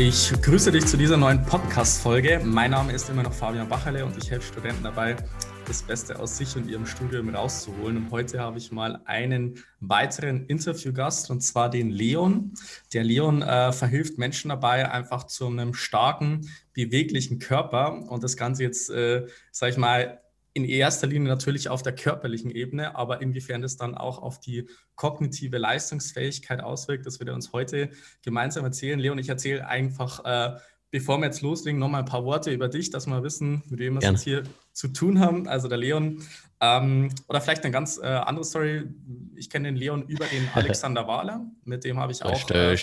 Ich grüße dich zu dieser neuen Podcast-Folge. Mein Name ist immer noch Fabian Bacherle und ich helfe Studenten dabei, das Beste aus sich und ihrem Studium rauszuholen. Und heute habe ich mal einen weiteren Interviewgast und zwar den Leon. Der Leon äh, verhilft Menschen dabei, einfach zu einem starken, beweglichen Körper und das Ganze jetzt, äh, sag ich mal, in erster Linie natürlich auf der körperlichen Ebene, aber inwiefern das dann auch auf die kognitive Leistungsfähigkeit auswirkt, das wird er uns heute gemeinsam erzählen. Leon, ich erzähle einfach, äh, bevor wir jetzt loslegen, nochmal ein paar Worte über dich, dass wir wissen, mit wem wir es jetzt hier zu tun haben. Also der Leon, ähm, oder vielleicht eine ganz äh, andere Story. Ich kenne den Leon über den Alexander Wahler, mit dem habe ich auch. Äh,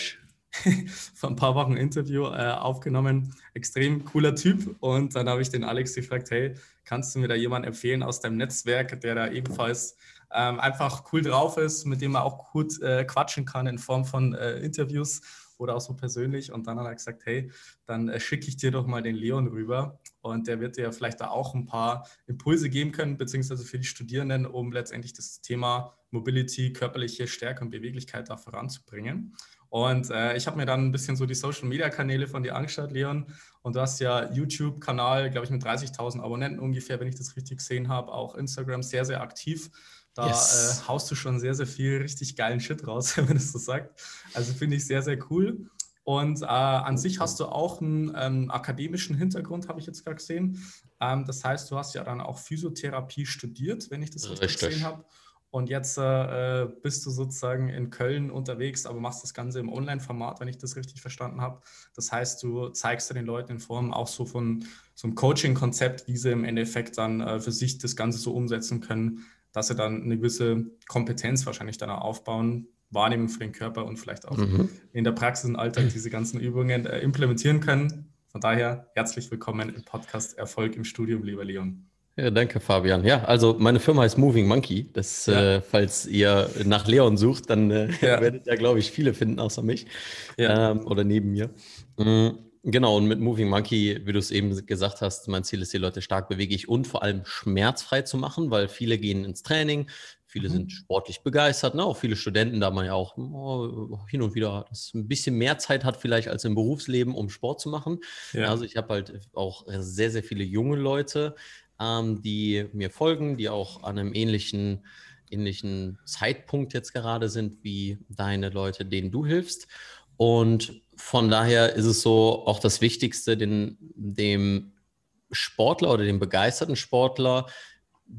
vor ein paar Wochen ein Interview äh, aufgenommen. Extrem cooler Typ. Und dann habe ich den Alex gefragt, hey, kannst du mir da jemanden empfehlen aus deinem Netzwerk, der da ebenfalls ähm, einfach cool drauf ist, mit dem man auch gut äh, quatschen kann in Form von äh, Interviews oder auch so persönlich. Und dann hat er gesagt, hey, dann äh, schicke ich dir doch mal den Leon rüber. Und der wird dir vielleicht da auch ein paar Impulse geben können, beziehungsweise für die Studierenden, um letztendlich das Thema Mobility, körperliche Stärke und Beweglichkeit da voranzubringen. Und äh, ich habe mir dann ein bisschen so die Social-Media-Kanäle von dir angeschaut, Leon. Und du hast ja YouTube-Kanal, glaube ich, mit 30.000 Abonnenten ungefähr, wenn ich das richtig gesehen habe. Auch Instagram sehr, sehr aktiv. Da yes. äh, haust du schon sehr, sehr viel richtig geilen Shit raus, wenn das so sagt. Also finde ich sehr, sehr cool. Und äh, an sich hast du auch einen ähm, akademischen Hintergrund, habe ich jetzt gerade gesehen. Ähm, das heißt, du hast ja dann auch Physiotherapie studiert, wenn ich das richtig, richtig. gesehen habe. Und jetzt äh, bist du sozusagen in Köln unterwegs, aber machst das Ganze im Online-Format, wenn ich das richtig verstanden habe. Das heißt, du zeigst den Leuten in Form auch so von so einem Coaching-Konzept, wie sie im Endeffekt dann äh, für sich das Ganze so umsetzen können, dass sie dann eine gewisse Kompetenz wahrscheinlich dann auch aufbauen, Wahrnehmung für den Körper und vielleicht auch mhm. in der Praxis und Alltag diese ganzen Übungen äh, implementieren können. Von daher herzlich willkommen im Podcast Erfolg im Studium, lieber Leon. Ja, danke, Fabian. Ja, also meine Firma heißt Moving Monkey. Das, ja. äh, falls ihr nach Leon sucht, dann äh, ja. werdet ihr, glaube ich, viele finden außer mich ähm, oder neben mir. Mhm. Genau, und mit Moving Monkey, wie du es eben gesagt hast, mein Ziel ist, die Leute stark beweglich und vor allem schmerzfrei zu machen, weil viele gehen ins Training, viele mhm. sind sportlich begeistert, ne? auch viele Studenten, da man ja auch oh, hin und wieder ein bisschen mehr Zeit hat vielleicht als im Berufsleben, um Sport zu machen. Ja. Also ich habe halt auch sehr, sehr viele junge Leute, ähm, die mir folgen, die auch an einem ähnlichen, ähnlichen Zeitpunkt jetzt gerade sind wie deine Leute, denen du hilfst. Und von daher ist es so auch das Wichtigste, den, dem Sportler oder dem begeisterten Sportler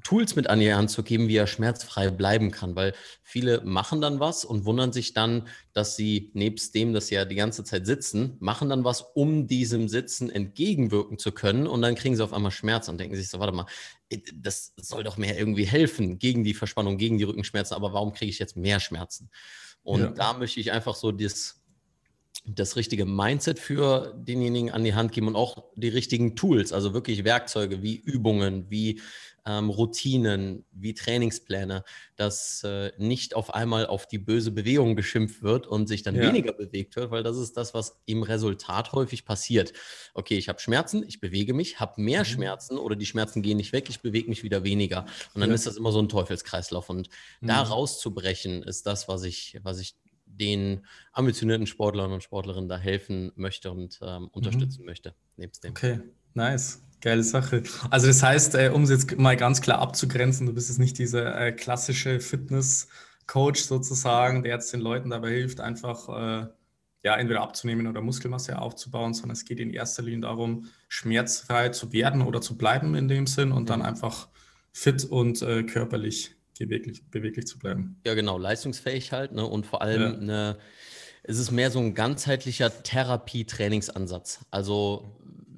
Tools mit an die Hand zu geben, wie er schmerzfrei bleiben kann, weil viele machen dann was und wundern sich dann, dass sie nebst dem, dass sie ja die ganze Zeit sitzen, machen dann was, um diesem Sitzen entgegenwirken zu können und dann kriegen sie auf einmal Schmerzen und denken sich so, warte mal, äh, das soll doch mehr irgendwie helfen gegen die Verspannung, gegen die Rückenschmerzen, aber warum kriege ich jetzt mehr Schmerzen? Und ja. da möchte ich einfach so das, das richtige Mindset für denjenigen an die Hand geben und auch die richtigen Tools, also wirklich Werkzeuge wie Übungen, wie ähm, Routinen, wie Trainingspläne, dass äh, nicht auf einmal auf die böse Bewegung geschimpft wird und sich dann ja. weniger bewegt wird, weil das ist das, was im Resultat häufig passiert. Okay, ich habe Schmerzen, ich bewege mich, habe mehr mhm. Schmerzen oder die Schmerzen gehen nicht weg, ich bewege mich wieder weniger. Und dann ja. ist das immer so ein Teufelskreislauf. Und mhm. da rauszubrechen, ist das, was ich, was ich den ambitionierten Sportlern und Sportlerinnen da helfen möchte und ähm, mhm. unterstützen mhm. möchte. Nebst dem. Okay, nice. Geile Sache. Also das heißt, äh, um es jetzt mal ganz klar abzugrenzen, du bist jetzt nicht dieser äh, klassische Fitness-Coach sozusagen, der jetzt den Leuten dabei hilft, einfach äh, ja, entweder abzunehmen oder Muskelmasse aufzubauen, sondern es geht in erster Linie darum, schmerzfrei zu werden oder zu bleiben in dem Sinn und dann mhm. einfach fit und äh, körperlich beweglich, beweglich zu bleiben. Ja, genau, leistungsfähig halt ne? und vor allem ja. eine, es ist mehr so ein ganzheitlicher Therapie-Trainingsansatz. Also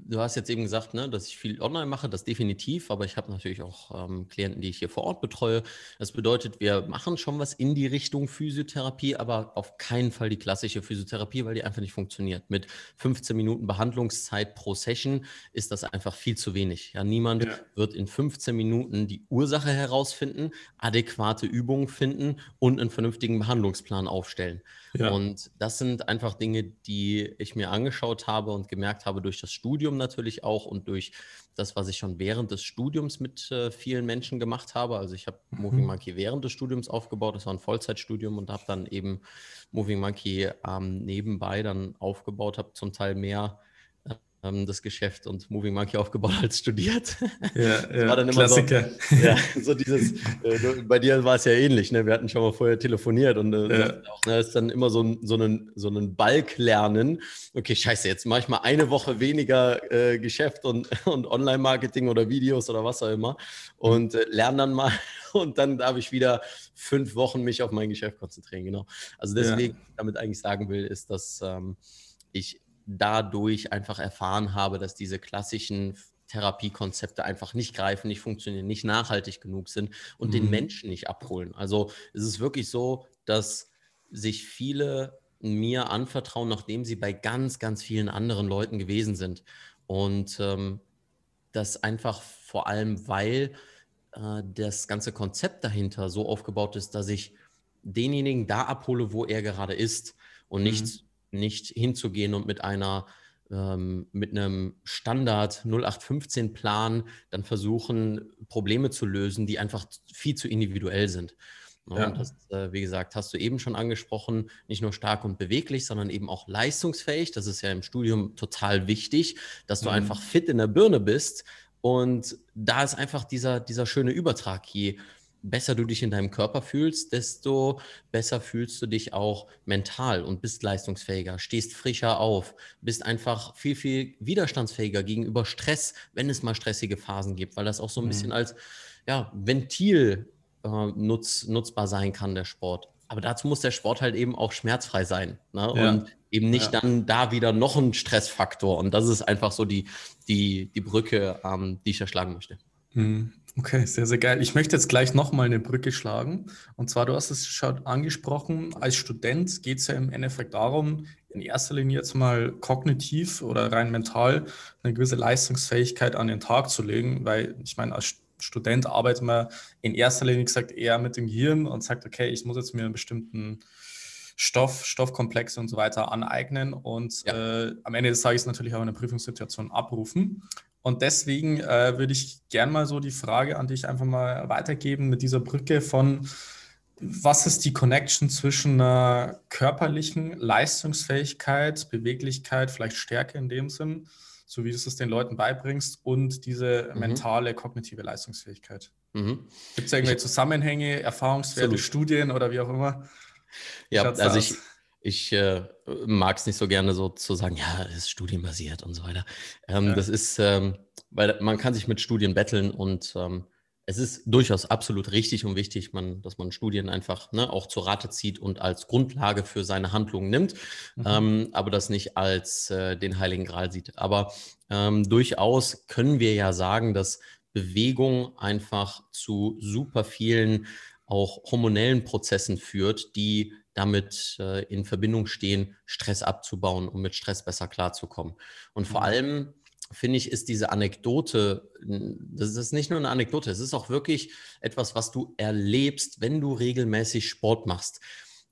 du hast jetzt eben gesagt, ne, dass ich viel online mache, das definitiv, aber ich habe natürlich auch ähm, Klienten, die ich hier vor Ort betreue. Das bedeutet, wir machen schon was in die Richtung Physiotherapie, aber auf keinen Fall die klassische Physiotherapie, weil die einfach nicht funktioniert. Mit 15 Minuten Behandlungszeit pro Session ist das einfach viel zu wenig. Ja, niemand ja. wird in 15 Minuten die Ursache herausfinden, adäquate Übungen finden und einen vernünftigen Behandlungsplan aufstellen. Ja. Und das sind einfach Dinge, die ich mir angeschaut habe und gemerkt habe durch das Studium natürlich auch und durch das, was ich schon während des Studiums mit äh, vielen Menschen gemacht habe. Also ich habe mhm. Moving Monkey während des Studiums aufgebaut. Das war ein Vollzeitstudium und habe dann eben Moving Monkey ähm, nebenbei dann aufgebaut, habe zum Teil mehr ähm, das Geschäft und Moving Monkey aufgebaut als studiert. Ja, ja war dann immer Klassiker. So, ja, so dieses, äh, bei dir war es ja ähnlich, ne? wir hatten schon mal vorher telefoniert und äh, ja. auch, ne, ist dann immer so ein, so einen, so einen Balk lernen. Okay, scheiße, jetzt mache ich mal eine Woche weniger äh, Geschäft und, und Online-Marketing oder Videos oder was auch immer und äh, lerne dann mal und dann darf ich wieder fünf Wochen mich auf mein Geschäft konzentrieren, genau. Also deswegen, ja. damit eigentlich sagen will, ist, dass ähm, ich dadurch einfach erfahren habe, dass diese klassischen Therapiekonzepte einfach nicht greifen, nicht funktionieren, nicht nachhaltig genug sind und mhm. den Menschen nicht abholen. Also es ist wirklich so, dass sich viele mir anvertrauen, nachdem sie bei ganz, ganz vielen anderen Leuten gewesen sind. Und ähm, das einfach vor allem, weil äh, das ganze Konzept dahinter so aufgebaut ist, dass ich denjenigen da abhole, wo er gerade ist und nicht mhm nicht hinzugehen und mit einer ähm, mit einem Standard 0815 Plan dann versuchen, Probleme zu lösen, die einfach viel zu individuell sind. Ja. Und das, äh, wie gesagt, hast du eben schon angesprochen, nicht nur stark und beweglich, sondern eben auch leistungsfähig. Das ist ja im Studium total wichtig, dass du mhm. einfach fit in der Birne bist. Und da ist einfach dieser, dieser schöne Übertrag. Je besser du dich in deinem Körper fühlst, desto besser fühlst du dich auch mental und bist leistungsfähiger, stehst frischer auf, bist einfach viel, viel widerstandsfähiger gegenüber Stress, wenn es mal stressige Phasen gibt, weil das auch so ein mhm. bisschen als ja, Ventil äh, nutz, nutzbar sein kann, der Sport. Aber dazu muss der Sport halt eben auch schmerzfrei sein. Ne? Ja. Und eben nicht ja. dann da wieder noch ein Stressfaktor. Und das ist einfach so die, die, die Brücke, ähm, die ich erschlagen möchte. Mhm. Okay, sehr, sehr geil. Ich möchte jetzt gleich nochmal eine Brücke schlagen. Und zwar, du hast es schon angesprochen, als Student geht es ja im Endeffekt darum, in erster Linie jetzt mal kognitiv oder rein mental eine gewisse Leistungsfähigkeit an den Tag zu legen, weil ich meine, als Student arbeitet man in erster Linie gesagt eher mit dem Gehirn und sagt, okay, ich muss jetzt mir einen bestimmten Stoff, Stoffkomplexe und so weiter aneignen und ja. äh, am Ende des Tages natürlich auch eine Prüfungssituation abrufen. Und deswegen äh, würde ich gerne mal so die Frage an dich einfach mal weitergeben mit dieser Brücke von, was ist die Connection zwischen einer körperlichen Leistungsfähigkeit, Beweglichkeit, vielleicht Stärke in dem Sinn, so wie du es den Leuten beibringst, und diese mhm. mentale, kognitive Leistungsfähigkeit? Mhm. Gibt es irgendwelche Zusammenhänge, Erfahrungswerte, Absolut. Studien oder wie auch immer? Ja, also ich, ich äh, mag es nicht so gerne so zu sagen, ja, es ist studienbasiert und so weiter. Ähm, ja. Das ist, ähm, weil man kann sich mit Studien betteln und ähm, es ist durchaus absolut richtig und wichtig, man, dass man Studien einfach ne, auch zur Rate zieht und als Grundlage für seine Handlungen nimmt, mhm. ähm, aber das nicht als äh, den Heiligen Gral sieht. Aber ähm, durchaus können wir ja sagen, dass Bewegung einfach zu super vielen auch hormonellen Prozessen führt, die damit äh, in Verbindung stehen, Stress abzubauen, um mit Stress besser klarzukommen. Und vor mhm. allem finde ich, ist diese Anekdote, das ist nicht nur eine Anekdote, es ist auch wirklich etwas, was du erlebst, wenn du regelmäßig Sport machst.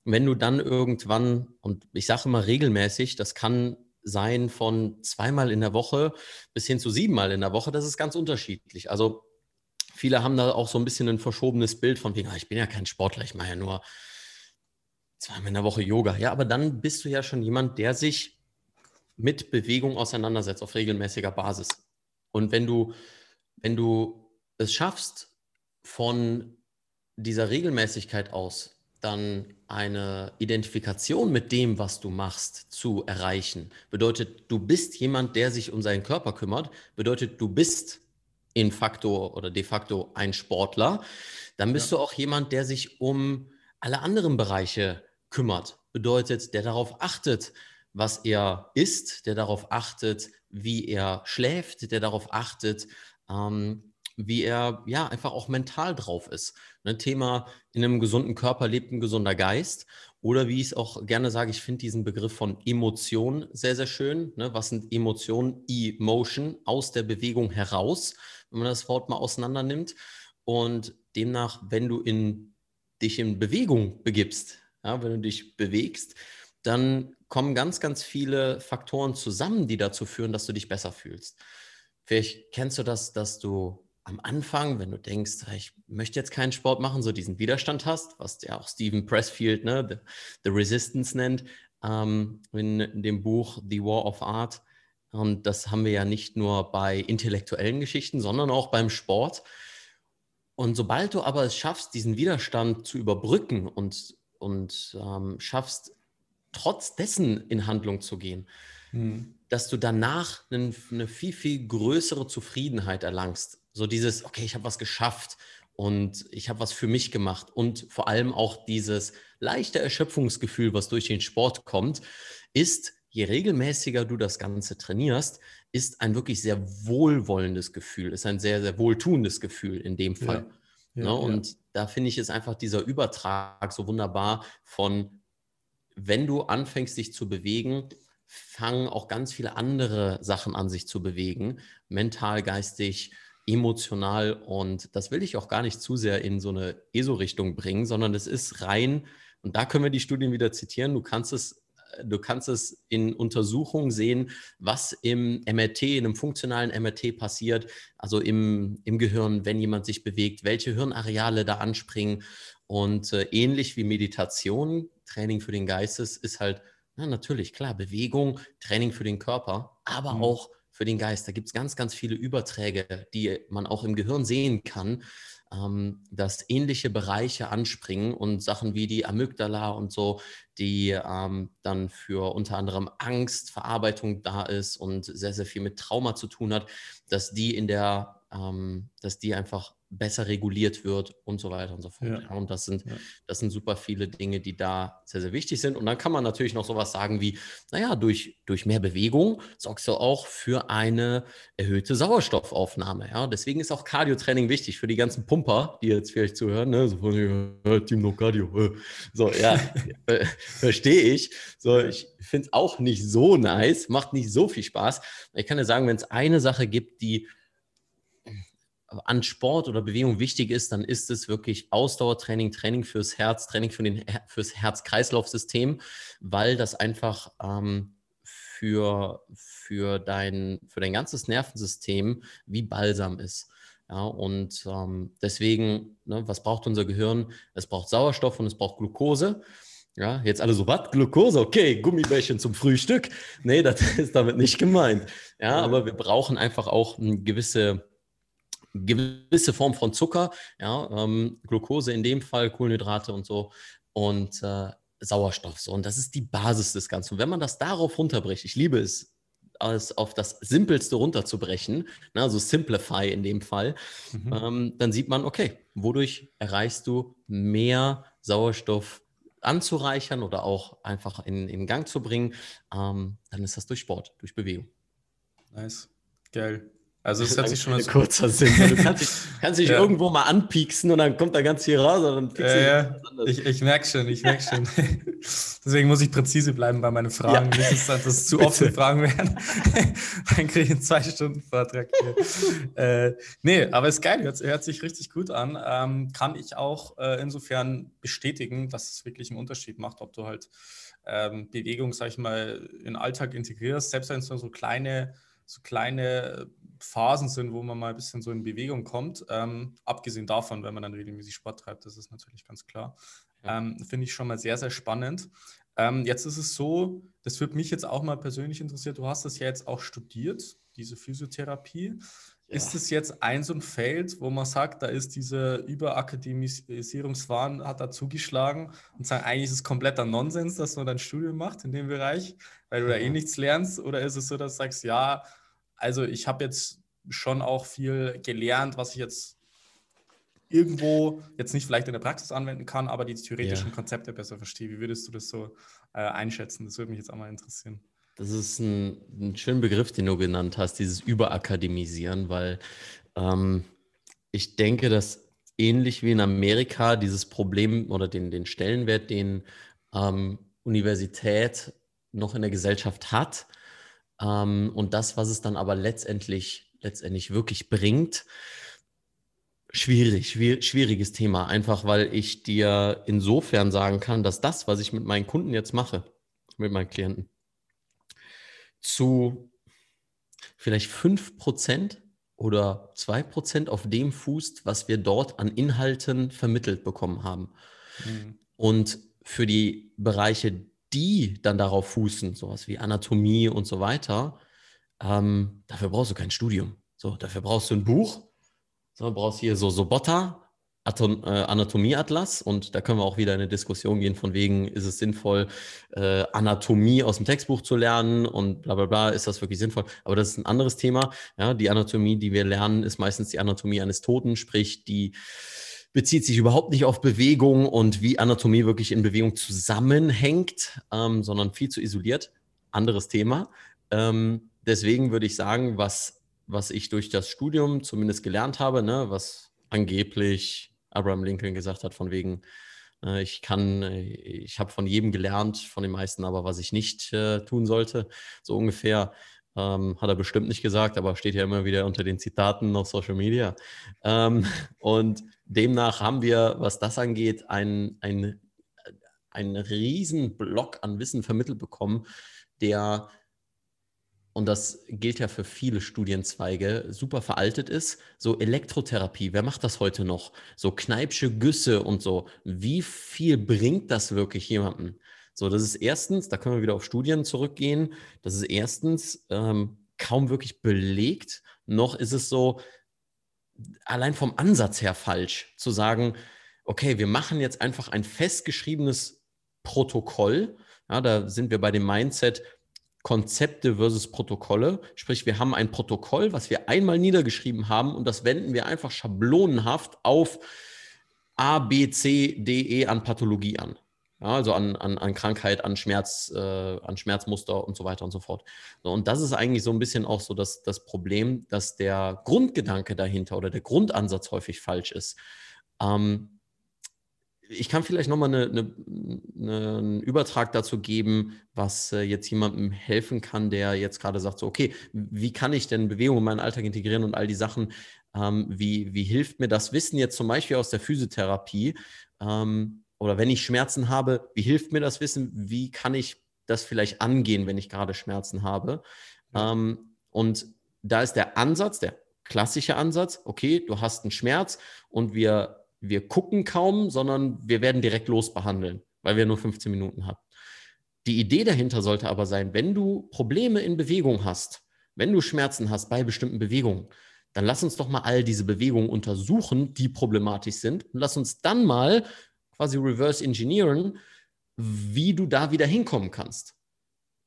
Wenn du dann irgendwann, und ich sage immer regelmäßig, das kann sein von zweimal in der Woche bis hin zu siebenmal in der Woche, das ist ganz unterschiedlich. Also viele haben da auch so ein bisschen ein verschobenes Bild von wegen, ah, ich bin ja kein Sportler, ich mache ja nur zweimal in der Woche Yoga. Ja, aber dann bist du ja schon jemand, der sich mit Bewegung auseinandersetzt auf regelmäßiger Basis. Und wenn du, wenn du es schaffst, von dieser Regelmäßigkeit aus dann eine Identifikation mit dem, was du machst, zu erreichen, bedeutet, du bist jemand, der sich um seinen Körper kümmert, bedeutet, du bist in facto oder de facto ein Sportler, dann bist ja. du auch jemand, der sich um alle anderen Bereiche kümmert. Bedeutet, der darauf achtet, was er isst, der darauf achtet, wie er schläft, der darauf achtet, ähm, wie er ja einfach auch mental drauf ist. Ein ne, Thema, in einem gesunden Körper lebt ein gesunder Geist. Oder wie ich es auch gerne sage, ich finde diesen Begriff von Emotion sehr, sehr schön. Ne? Was sind Emotionen? Emotion, aus der Bewegung heraus, wenn man das Wort mal auseinander nimmt. Und demnach, wenn du in, dich in Bewegung begibst, ja, wenn du dich bewegst, dann kommen ganz, ganz viele Faktoren zusammen, die dazu führen, dass du dich besser fühlst. Vielleicht kennst du das, dass du am Anfang, wenn du denkst, ich möchte jetzt keinen Sport machen, so diesen Widerstand hast, was ja auch Stephen Pressfield ne, the, the Resistance nennt, ähm, in dem Buch The War of Art. Und das haben wir ja nicht nur bei intellektuellen Geschichten, sondern auch beim Sport. Und sobald du aber es schaffst, diesen Widerstand zu überbrücken und, und ähm, schaffst, trotz dessen in Handlung zu gehen, hm. dass du danach eine, eine viel, viel größere Zufriedenheit erlangst so dieses, okay, ich habe was geschafft und ich habe was für mich gemacht und vor allem auch dieses leichte Erschöpfungsgefühl, was durch den Sport kommt, ist, je regelmäßiger du das Ganze trainierst, ist ein wirklich sehr wohlwollendes Gefühl, ist ein sehr, sehr wohltuendes Gefühl in dem Fall. Ja, ja, ne? Und ja. da finde ich es einfach dieser Übertrag so wunderbar von, wenn du anfängst, dich zu bewegen, fangen auch ganz viele andere Sachen an, sich zu bewegen, mental, geistig, emotional und das will ich auch gar nicht zu sehr in so eine ESO-Richtung bringen, sondern es ist rein, und da können wir die Studien wieder zitieren, du kannst es du kannst es in Untersuchungen sehen, was im MRT, in einem funktionalen MRT passiert, also im, im Gehirn, wenn jemand sich bewegt, welche Hirnareale da anspringen. Und äh, ähnlich wie Meditation, Training für den Geistes, ist halt, na, natürlich, klar, Bewegung, Training für den Körper, aber mhm. auch für den Geist. Da gibt es ganz, ganz viele Überträge, die man auch im Gehirn sehen kann, ähm, dass ähnliche Bereiche anspringen und Sachen wie die Amygdala und so, die ähm, dann für unter anderem Angstverarbeitung da ist und sehr, sehr viel mit Trauma zu tun hat, dass die in der, ähm, dass die einfach besser reguliert wird und so weiter und so fort. Ja. Und das sind, ja. das sind super viele Dinge, die da sehr, sehr wichtig sind. Und dann kann man natürlich noch sowas sagen wie, naja, durch, durch mehr Bewegung sorgst du auch für eine erhöhte Sauerstoffaufnahme. Ja? Deswegen ist auch Cardio-Training wichtig für die ganzen Pumper, die jetzt vielleicht zuhören. Ne? So von, äh, Team No Cardio. Äh. So, ja, äh, verstehe ich. So, ich finde es auch nicht so nice, macht nicht so viel Spaß. Ich kann dir sagen, wenn es eine Sache gibt, die an Sport oder Bewegung wichtig ist, dann ist es wirklich Ausdauertraining, Training fürs Herz, Training für den, fürs Herz-Kreislauf-System, weil das einfach ähm, für, für, dein, für dein ganzes Nervensystem wie Balsam ist. Ja, und ähm, deswegen, ne, was braucht unser Gehirn? Es braucht Sauerstoff und es braucht Glucose. Ja, jetzt alle so, was? Glucose? Okay, Gummibärchen zum Frühstück. Nee, das ist damit nicht gemeint. Ja, aber wir brauchen einfach auch eine gewisse gewisse Form von Zucker, ja, ähm, Glucose in dem Fall, Kohlenhydrate und so und äh, Sauerstoff. So. Und das ist die Basis des Ganzen. Und wenn man das darauf runterbricht, ich liebe es, alles auf das Simpelste runterzubrechen, ne, also Simplify in dem Fall, mhm. ähm, dann sieht man, okay, wodurch erreichst du mehr Sauerstoff anzureichern oder auch einfach in, in Gang zu bringen, ähm, dann ist das durch Sport, durch Bewegung. Nice. Geil. Also es hat sich schon mal so kurzer Sinn. Du kannst dich, kannst dich ja. irgendwo mal anpieksen und dann kommt er ganz hier raus und dann äh, ja. Ich, ich merke schon, ich merke schon. Deswegen muss ich präzise bleiben bei meinen Fragen. Ja. Nicht, dass das zu offene Fragen werden. dann kriege ich einen zwei Stunden Vortrag hier. äh, nee, aber ist geil, hört, hört sich richtig gut an. Ähm, kann ich auch äh, insofern bestätigen, dass es wirklich einen Unterschied macht, ob du halt ähm, Bewegung, sag ich mal, in den Alltag integrierst, selbst wenn es nur so kleine so kleine Phasen sind, wo man mal ein bisschen so in Bewegung kommt. Ähm, abgesehen davon, wenn man dann regelmäßig Sport treibt, das ist natürlich ganz klar. Ja. Ähm, Finde ich schon mal sehr, sehr spannend. Ähm, jetzt ist es so, das würde mich jetzt auch mal persönlich interessieren, du hast das ja jetzt auch studiert, diese Physiotherapie. Ja. Ist es jetzt ein so ein Feld, wo man sagt, da ist diese Überakademisierungswahn hat da zugeschlagen und sagen, eigentlich ist es kompletter Nonsens, dass man dein Studium macht in dem Bereich, weil du da eh nichts lernst? Oder ist es so, dass du sagst, ja, also ich habe jetzt schon auch viel gelernt, was ich jetzt irgendwo jetzt nicht vielleicht in der Praxis anwenden kann, aber die theoretischen ja. Konzepte besser verstehe. Wie würdest du das so äh, einschätzen? Das würde mich jetzt auch mal interessieren. Das ist ein, ein schöner Begriff, den du genannt hast, dieses Überakademisieren, weil ähm, ich denke, dass ähnlich wie in Amerika dieses Problem oder den, den Stellenwert, den ähm, Universität noch in der Gesellschaft hat ähm, und das, was es dann aber letztendlich, letztendlich wirklich bringt, Schwierig, schwieriges Thema, einfach weil ich dir insofern sagen kann, dass das, was ich mit meinen Kunden jetzt mache, mit meinen Klienten, zu vielleicht 5% oder 2% auf dem fußt, was wir dort an Inhalten vermittelt bekommen haben. Mhm. Und für die Bereiche, die dann darauf fußen, sowas wie Anatomie und so weiter, ähm, dafür brauchst du kein Studium. So, dafür brauchst du ein Buch so, du brauchst hier so Sobota, Atom, äh, Anatomieatlas und da können wir auch wieder in eine Diskussion gehen von wegen, ist es sinnvoll, äh, Anatomie aus dem Textbuch zu lernen und bla bla bla, ist das wirklich sinnvoll? Aber das ist ein anderes Thema. Ja, die Anatomie, die wir lernen, ist meistens die Anatomie eines Toten, sprich die bezieht sich überhaupt nicht auf Bewegung und wie Anatomie wirklich in Bewegung zusammenhängt, ähm, sondern viel zu isoliert. Anderes Thema. Ähm, deswegen würde ich sagen, was was ich durch das Studium zumindest gelernt habe, ne, was angeblich Abraham Lincoln gesagt hat, von wegen, äh, ich kann, äh, ich habe von jedem gelernt, von den meisten aber, was ich nicht äh, tun sollte. So ungefähr ähm, hat er bestimmt nicht gesagt, aber steht ja immer wieder unter den Zitaten auf Social Media. Ähm, und demnach haben wir, was das angeht, einen, einen, riesen Block an Wissen vermittelt bekommen, der und das gilt ja für viele Studienzweige, super veraltet ist. So Elektrotherapie, wer macht das heute noch? So Kneipsche Güsse und so. Wie viel bringt das wirklich jemandem? So, das ist erstens, da können wir wieder auf Studien zurückgehen, das ist erstens ähm, kaum wirklich belegt, noch ist es so allein vom Ansatz her falsch zu sagen, okay, wir machen jetzt einfach ein festgeschriebenes Protokoll. Ja, da sind wir bei dem Mindset, Konzepte versus Protokolle. Sprich, wir haben ein Protokoll, was wir einmal niedergeschrieben haben und das wenden wir einfach schablonenhaft auf A, B, C, D, E an Pathologie an. Ja, also an, an, an Krankheit, an Schmerz, äh, an Schmerzmuster und so weiter und so fort. So, und das ist eigentlich so ein bisschen auch so das, das Problem, dass der Grundgedanke dahinter oder der Grundansatz häufig falsch ist. Ähm, ich kann vielleicht nochmal eine, eine, eine, einen Übertrag dazu geben, was äh, jetzt jemandem helfen kann, der jetzt gerade sagt, so, okay, wie kann ich denn Bewegung in meinen Alltag integrieren und all die Sachen, ähm, wie, wie hilft mir das Wissen jetzt zum Beispiel aus der Physiotherapie ähm, oder wenn ich Schmerzen habe, wie hilft mir das Wissen, wie kann ich das vielleicht angehen, wenn ich gerade Schmerzen habe? Ähm, und da ist der Ansatz, der klassische Ansatz, okay, du hast einen Schmerz und wir wir gucken kaum, sondern wir werden direkt losbehandeln, weil wir nur 15 Minuten haben. Die Idee dahinter sollte aber sein, wenn du Probleme in Bewegung hast, wenn du Schmerzen hast bei bestimmten Bewegungen, dann lass uns doch mal all diese Bewegungen untersuchen, die problematisch sind. Und lass uns dann mal quasi reverse engineeren, wie du da wieder hinkommen kannst.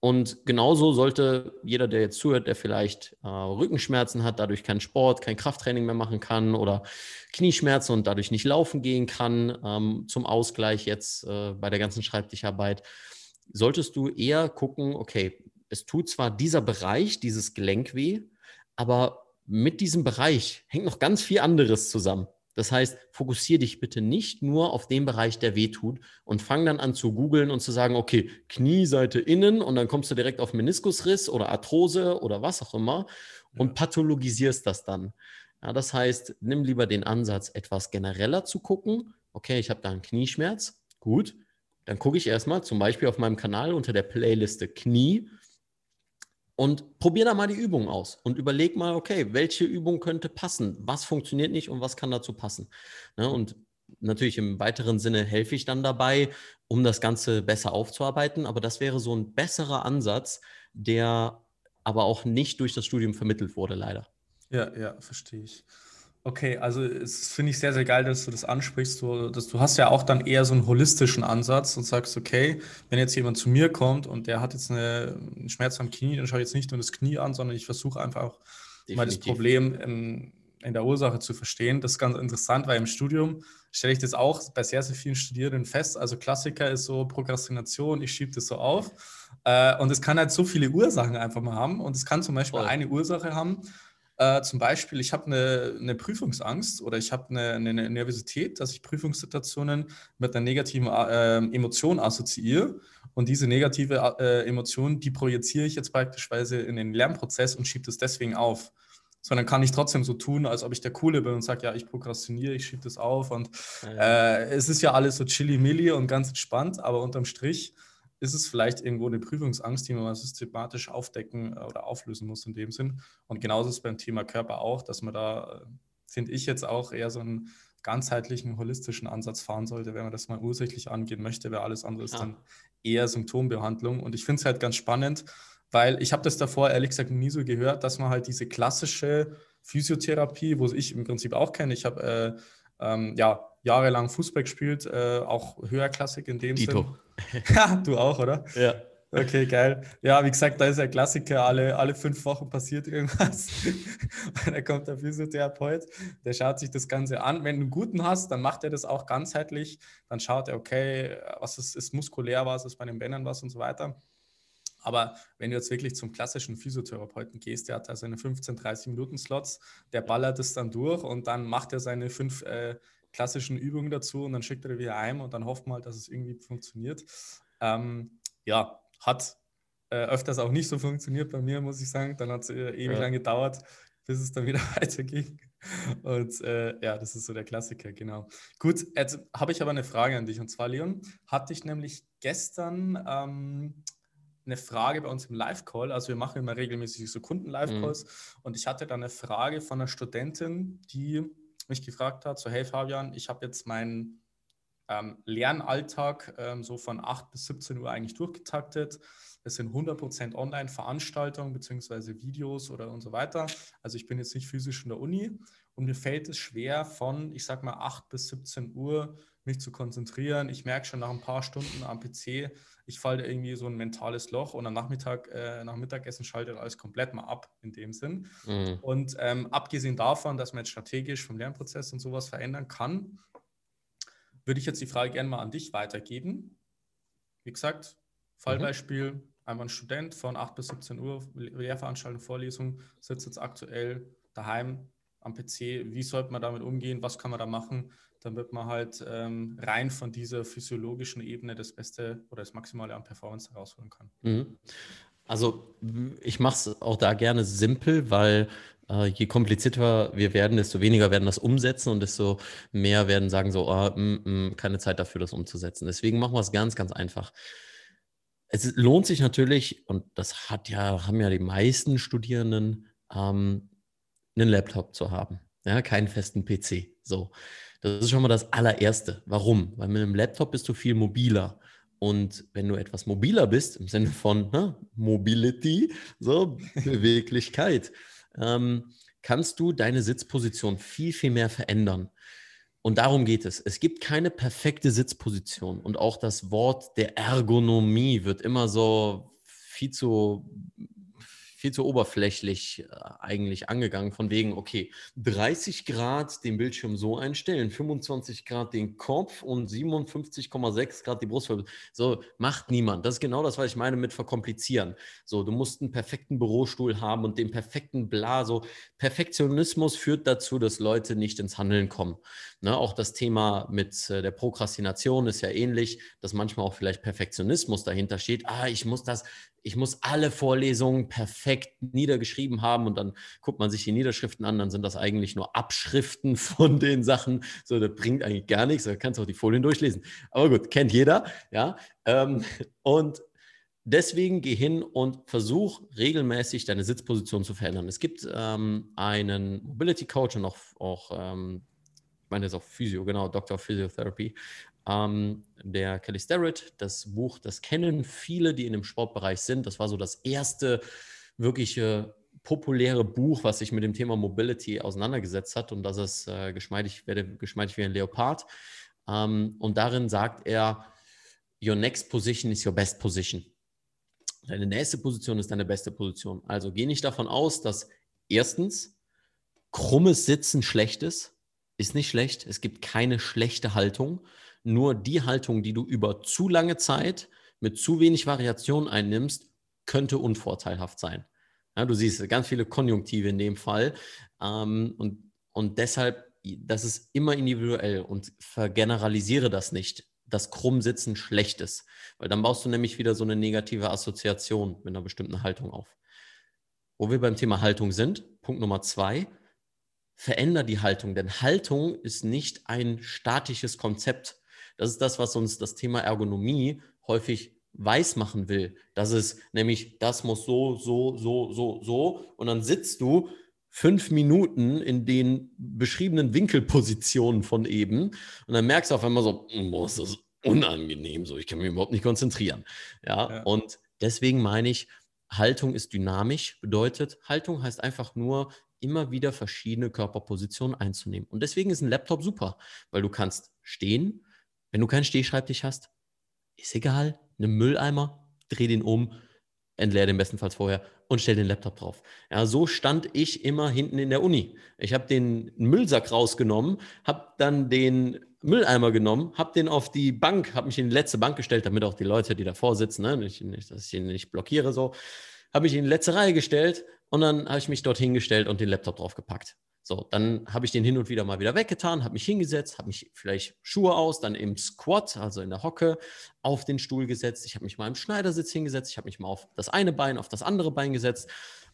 Und genauso sollte jeder, der jetzt zuhört, der vielleicht äh, Rückenschmerzen hat, dadurch keinen Sport, kein Krafttraining mehr machen kann oder Knieschmerzen und dadurch nicht laufen gehen kann, ähm, zum Ausgleich jetzt äh, bei der ganzen Schreibtischarbeit, solltest du eher gucken, okay, es tut zwar dieser Bereich, dieses Gelenk weh, aber mit diesem Bereich hängt noch ganz viel anderes zusammen. Das heißt, fokussiere dich bitte nicht nur auf den Bereich, der wehtut und fang dann an zu googeln und zu sagen, okay, Knieseite innen und dann kommst du direkt auf Meniskusriss oder Arthrose oder was auch immer und ja. pathologisierst das dann. Ja, das heißt, nimm lieber den Ansatz, etwas genereller zu gucken. Okay, ich habe da einen Knieschmerz. Gut. Dann gucke ich erstmal zum Beispiel auf meinem Kanal unter der Playliste Knie und probier da mal die Übung aus und überleg mal, okay, welche Übung könnte passen? Was funktioniert nicht und was kann dazu passen? Ne? Und natürlich im weiteren Sinne helfe ich dann dabei, um das Ganze besser aufzuarbeiten. Aber das wäre so ein besserer Ansatz, der aber auch nicht durch das Studium vermittelt wurde, leider. Ja, ja, verstehe ich. Okay, also es finde ich sehr, sehr geil, dass du das ansprichst. Du, dass du hast ja auch dann eher so einen holistischen Ansatz und sagst, okay, wenn jetzt jemand zu mir kommt und der hat jetzt eine, einen Schmerz am Knie, dann schaue ich jetzt nicht nur das Knie an, sondern ich versuche einfach auch Definitiv. mal das Problem ähm, in der Ursache zu verstehen. Das ist ganz interessant, weil im Studium stelle ich das auch bei sehr, sehr vielen Studierenden fest. Also Klassiker ist so Prokrastination, ich schiebe das so auf. Äh, und es kann halt so viele Ursachen einfach mal haben. Und es kann zum Beispiel Voll. eine Ursache haben, äh, zum Beispiel, ich habe eine, eine, Prüfungsangst oder ich habe eine, eine, Nervosität, dass ich Prüfungssituationen mit einer negativen äh, Emotion assoziiere. Und diese negative äh, Emotion, die projiziere ich jetzt beispielsweise in den Lernprozess und schiebe das deswegen auf. Sondern kann ich trotzdem so tun, als ob ich der Coole bin und sage, ja, ich prokrastiniere, ich schiebe das auf. Und äh, es ist ja alles so chilly-milli und ganz entspannt, aber unterm Strich ist es vielleicht irgendwo eine Prüfungsangst, die man systematisch aufdecken äh, oder auflösen muss in dem Sinn. Und genauso ist es beim Thema Körper auch, dass man da, äh, finde ich jetzt auch eher so einen ganzheitlichen, holistischen Ansatz fahren sollte, wenn man das mal ursächlich angehen möchte, weil alles andere ist ja. dann eher Symptombehandlung. Und ich finde es halt ganz spannend, weil ich habe das davor ehrlich gesagt nie so gehört, dass man halt diese klassische Physiotherapie, wo ich im Prinzip auch kenne, ich habe äh, ähm, ja, jahrelang Fußball gespielt, äh, auch höherklassig in dem Dito. Sinn. ja, du auch, oder? Ja. Okay, geil. Ja, wie gesagt, da ist ja Klassiker, alle, alle fünf Wochen passiert irgendwas. da kommt der Physiotherapeut, der schaut sich das Ganze an. Wenn du einen guten hast, dann macht er das auch ganzheitlich. Dann schaut er, okay, was ist, ist muskulär, was ist bei den Bändern was und so weiter. Aber wenn du jetzt wirklich zum klassischen Physiotherapeuten gehst, der hat da seine 15, 30 Minuten Slots, der ballert es dann durch und dann macht er seine fünf äh, klassischen Übungen dazu und dann schickt er wieder ein und dann hofft man halt, dass es irgendwie funktioniert. Ähm, ja, hat äh, öfters auch nicht so funktioniert bei mir, muss ich sagen. Dann hat es äh, ewig ja. lang gedauert, bis es dann wieder weiterging. Und äh, ja, das ist so der Klassiker, genau. Gut, jetzt habe ich aber eine Frage an dich. Und zwar, Leon, hatte ich nämlich gestern ähm, eine Frage bei uns im Live-Call. Also wir machen immer regelmäßig so Kunden-Live-Calls. Mhm. Und ich hatte dann eine Frage von einer Studentin, die mich gefragt hat, so hey Fabian, ich habe jetzt meinen ähm, Lernalltag ähm, so von 8 bis 17 Uhr eigentlich durchgetaktet. Es sind 100% Online-Veranstaltungen beziehungsweise Videos oder und so weiter. Also ich bin jetzt nicht physisch in der Uni und mir fällt es schwer von, ich sag mal, 8 bis 17 Uhr mich zu konzentrieren. Ich merke schon nach ein paar Stunden am PC, ich falle irgendwie so ein mentales Loch und am Nachmittag, äh, nach Mittagessen schaltet alles komplett mal ab in dem Sinn. Mhm. Und ähm, abgesehen davon, dass man jetzt strategisch vom Lernprozess und sowas verändern kann, würde ich jetzt die Frage gerne mal an dich weitergeben. Wie gesagt, Fallbeispiel, mhm. einmal ein Student von 8 bis 17 Uhr, Lehrveranstaltung, Vorlesung, sitzt jetzt aktuell daheim am PC. Wie sollte man damit umgehen? Was kann man da machen? Damit man halt ähm, rein von dieser physiologischen Ebene das Beste oder das Maximale an Performance herausholen kann. Mhm. Also ich mache es auch da gerne simpel, weil äh, je komplizierter wir werden, desto weniger werden das umsetzen und desto mehr werden sagen so, oh, mm, mm, keine Zeit dafür, das umzusetzen. Deswegen machen wir es ganz, ganz einfach. Es lohnt sich natürlich, und das hat ja, haben ja die meisten Studierenden, ähm, einen Laptop zu haben. Ja, keinen festen PC. So. Das ist schon mal das allererste. Warum? Weil mit einem Laptop bist du viel mobiler. Und wenn du etwas mobiler bist, im Sinne von ne, Mobility, so Beweglichkeit, ähm, kannst du deine Sitzposition viel, viel mehr verändern. Und darum geht es. Es gibt keine perfekte Sitzposition. Und auch das Wort der Ergonomie wird immer so viel zu viel zu oberflächlich äh, eigentlich angegangen, von wegen, okay, 30 Grad den Bildschirm so einstellen, 25 Grad den Kopf und 57,6 Grad die Brustwirbel. So macht niemand. Das ist genau das, was ich meine mit verkomplizieren. So, du musst einen perfekten Bürostuhl haben und den perfekten Bla. So, Perfektionismus führt dazu, dass Leute nicht ins Handeln kommen. Ne, auch das Thema mit äh, der Prokrastination ist ja ähnlich, dass manchmal auch vielleicht Perfektionismus dahinter steht. Ah, ich muss das ich muss alle Vorlesungen perfekt niedergeschrieben haben und dann guckt man sich die Niederschriften an, dann sind das eigentlich nur Abschriften von den Sachen. So, das bringt eigentlich gar nichts, da kannst du auch die Folien durchlesen. Aber gut, kennt jeder, ja. Ähm, und deswegen geh hin und versuch regelmäßig deine Sitzposition zu verändern. Es gibt ähm, einen Mobility Coach und auch, auch ähm, meine, das ist auch Physio, genau, of Physiotherapy, ähm, der Kelly Starrett, das Buch, das kennen viele, die in dem Sportbereich sind. Das war so das erste wirkliche populäre Buch, was sich mit dem Thema Mobility auseinandergesetzt hat. Und das ist äh, geschmeidig, werde geschmeidig wie ein Leopard. Ähm, und darin sagt er, Your next position is your best position. Deine nächste Position ist deine beste Position. Also geh nicht davon aus, dass erstens krummes Sitzen schlecht ist. Ist nicht schlecht. Es gibt keine schlechte Haltung. Nur die Haltung, die du über zu lange Zeit mit zu wenig Variation einnimmst, könnte unvorteilhaft sein. Ja, du siehst ganz viele Konjunktive in dem Fall. Ähm, und, und deshalb, das ist immer individuell und vergeneralisiere das nicht, dass Krummsitzen schlecht ist. Weil dann baust du nämlich wieder so eine negative Assoziation mit einer bestimmten Haltung auf. Wo wir beim Thema Haltung sind, Punkt Nummer zwei, veränder die Haltung. Denn Haltung ist nicht ein statisches Konzept. Das ist das, was uns das Thema Ergonomie häufig weiß machen will. Das ist nämlich, das muss so, so, so, so, so. Und dann sitzt du fünf Minuten in den beschriebenen Winkelpositionen von eben und dann merkst du auf einmal so, boah, ist das unangenehm, so ich kann mich überhaupt nicht konzentrieren. Ja, ja. und deswegen meine ich, Haltung ist dynamisch, bedeutet, Haltung heißt einfach nur, immer wieder verschiedene Körperpositionen einzunehmen. Und deswegen ist ein Laptop super, weil du kannst stehen, wenn du keinen Stehschreibtisch hast, ist egal, einen Mülleimer, dreh den um, entleer den bestenfalls vorher und stell den Laptop drauf. Ja, so stand ich immer hinten in der Uni. Ich habe den Müllsack rausgenommen, habe dann den Mülleimer genommen, habe den auf die Bank, habe mich in die letzte Bank gestellt, damit auch die Leute, die davor sitzen, ne, nicht, nicht, dass ich ihn nicht blockiere, so, habe mich in die letzte Reihe gestellt und dann habe ich mich dort hingestellt und den Laptop draufgepackt. So, dann habe ich den hin und wieder mal wieder weggetan, habe mich hingesetzt, habe mich vielleicht Schuhe aus, dann im Squat, also in der Hocke, auf den Stuhl gesetzt. Ich habe mich mal im Schneidersitz hingesetzt, ich habe mich mal auf das eine Bein, auf das andere Bein gesetzt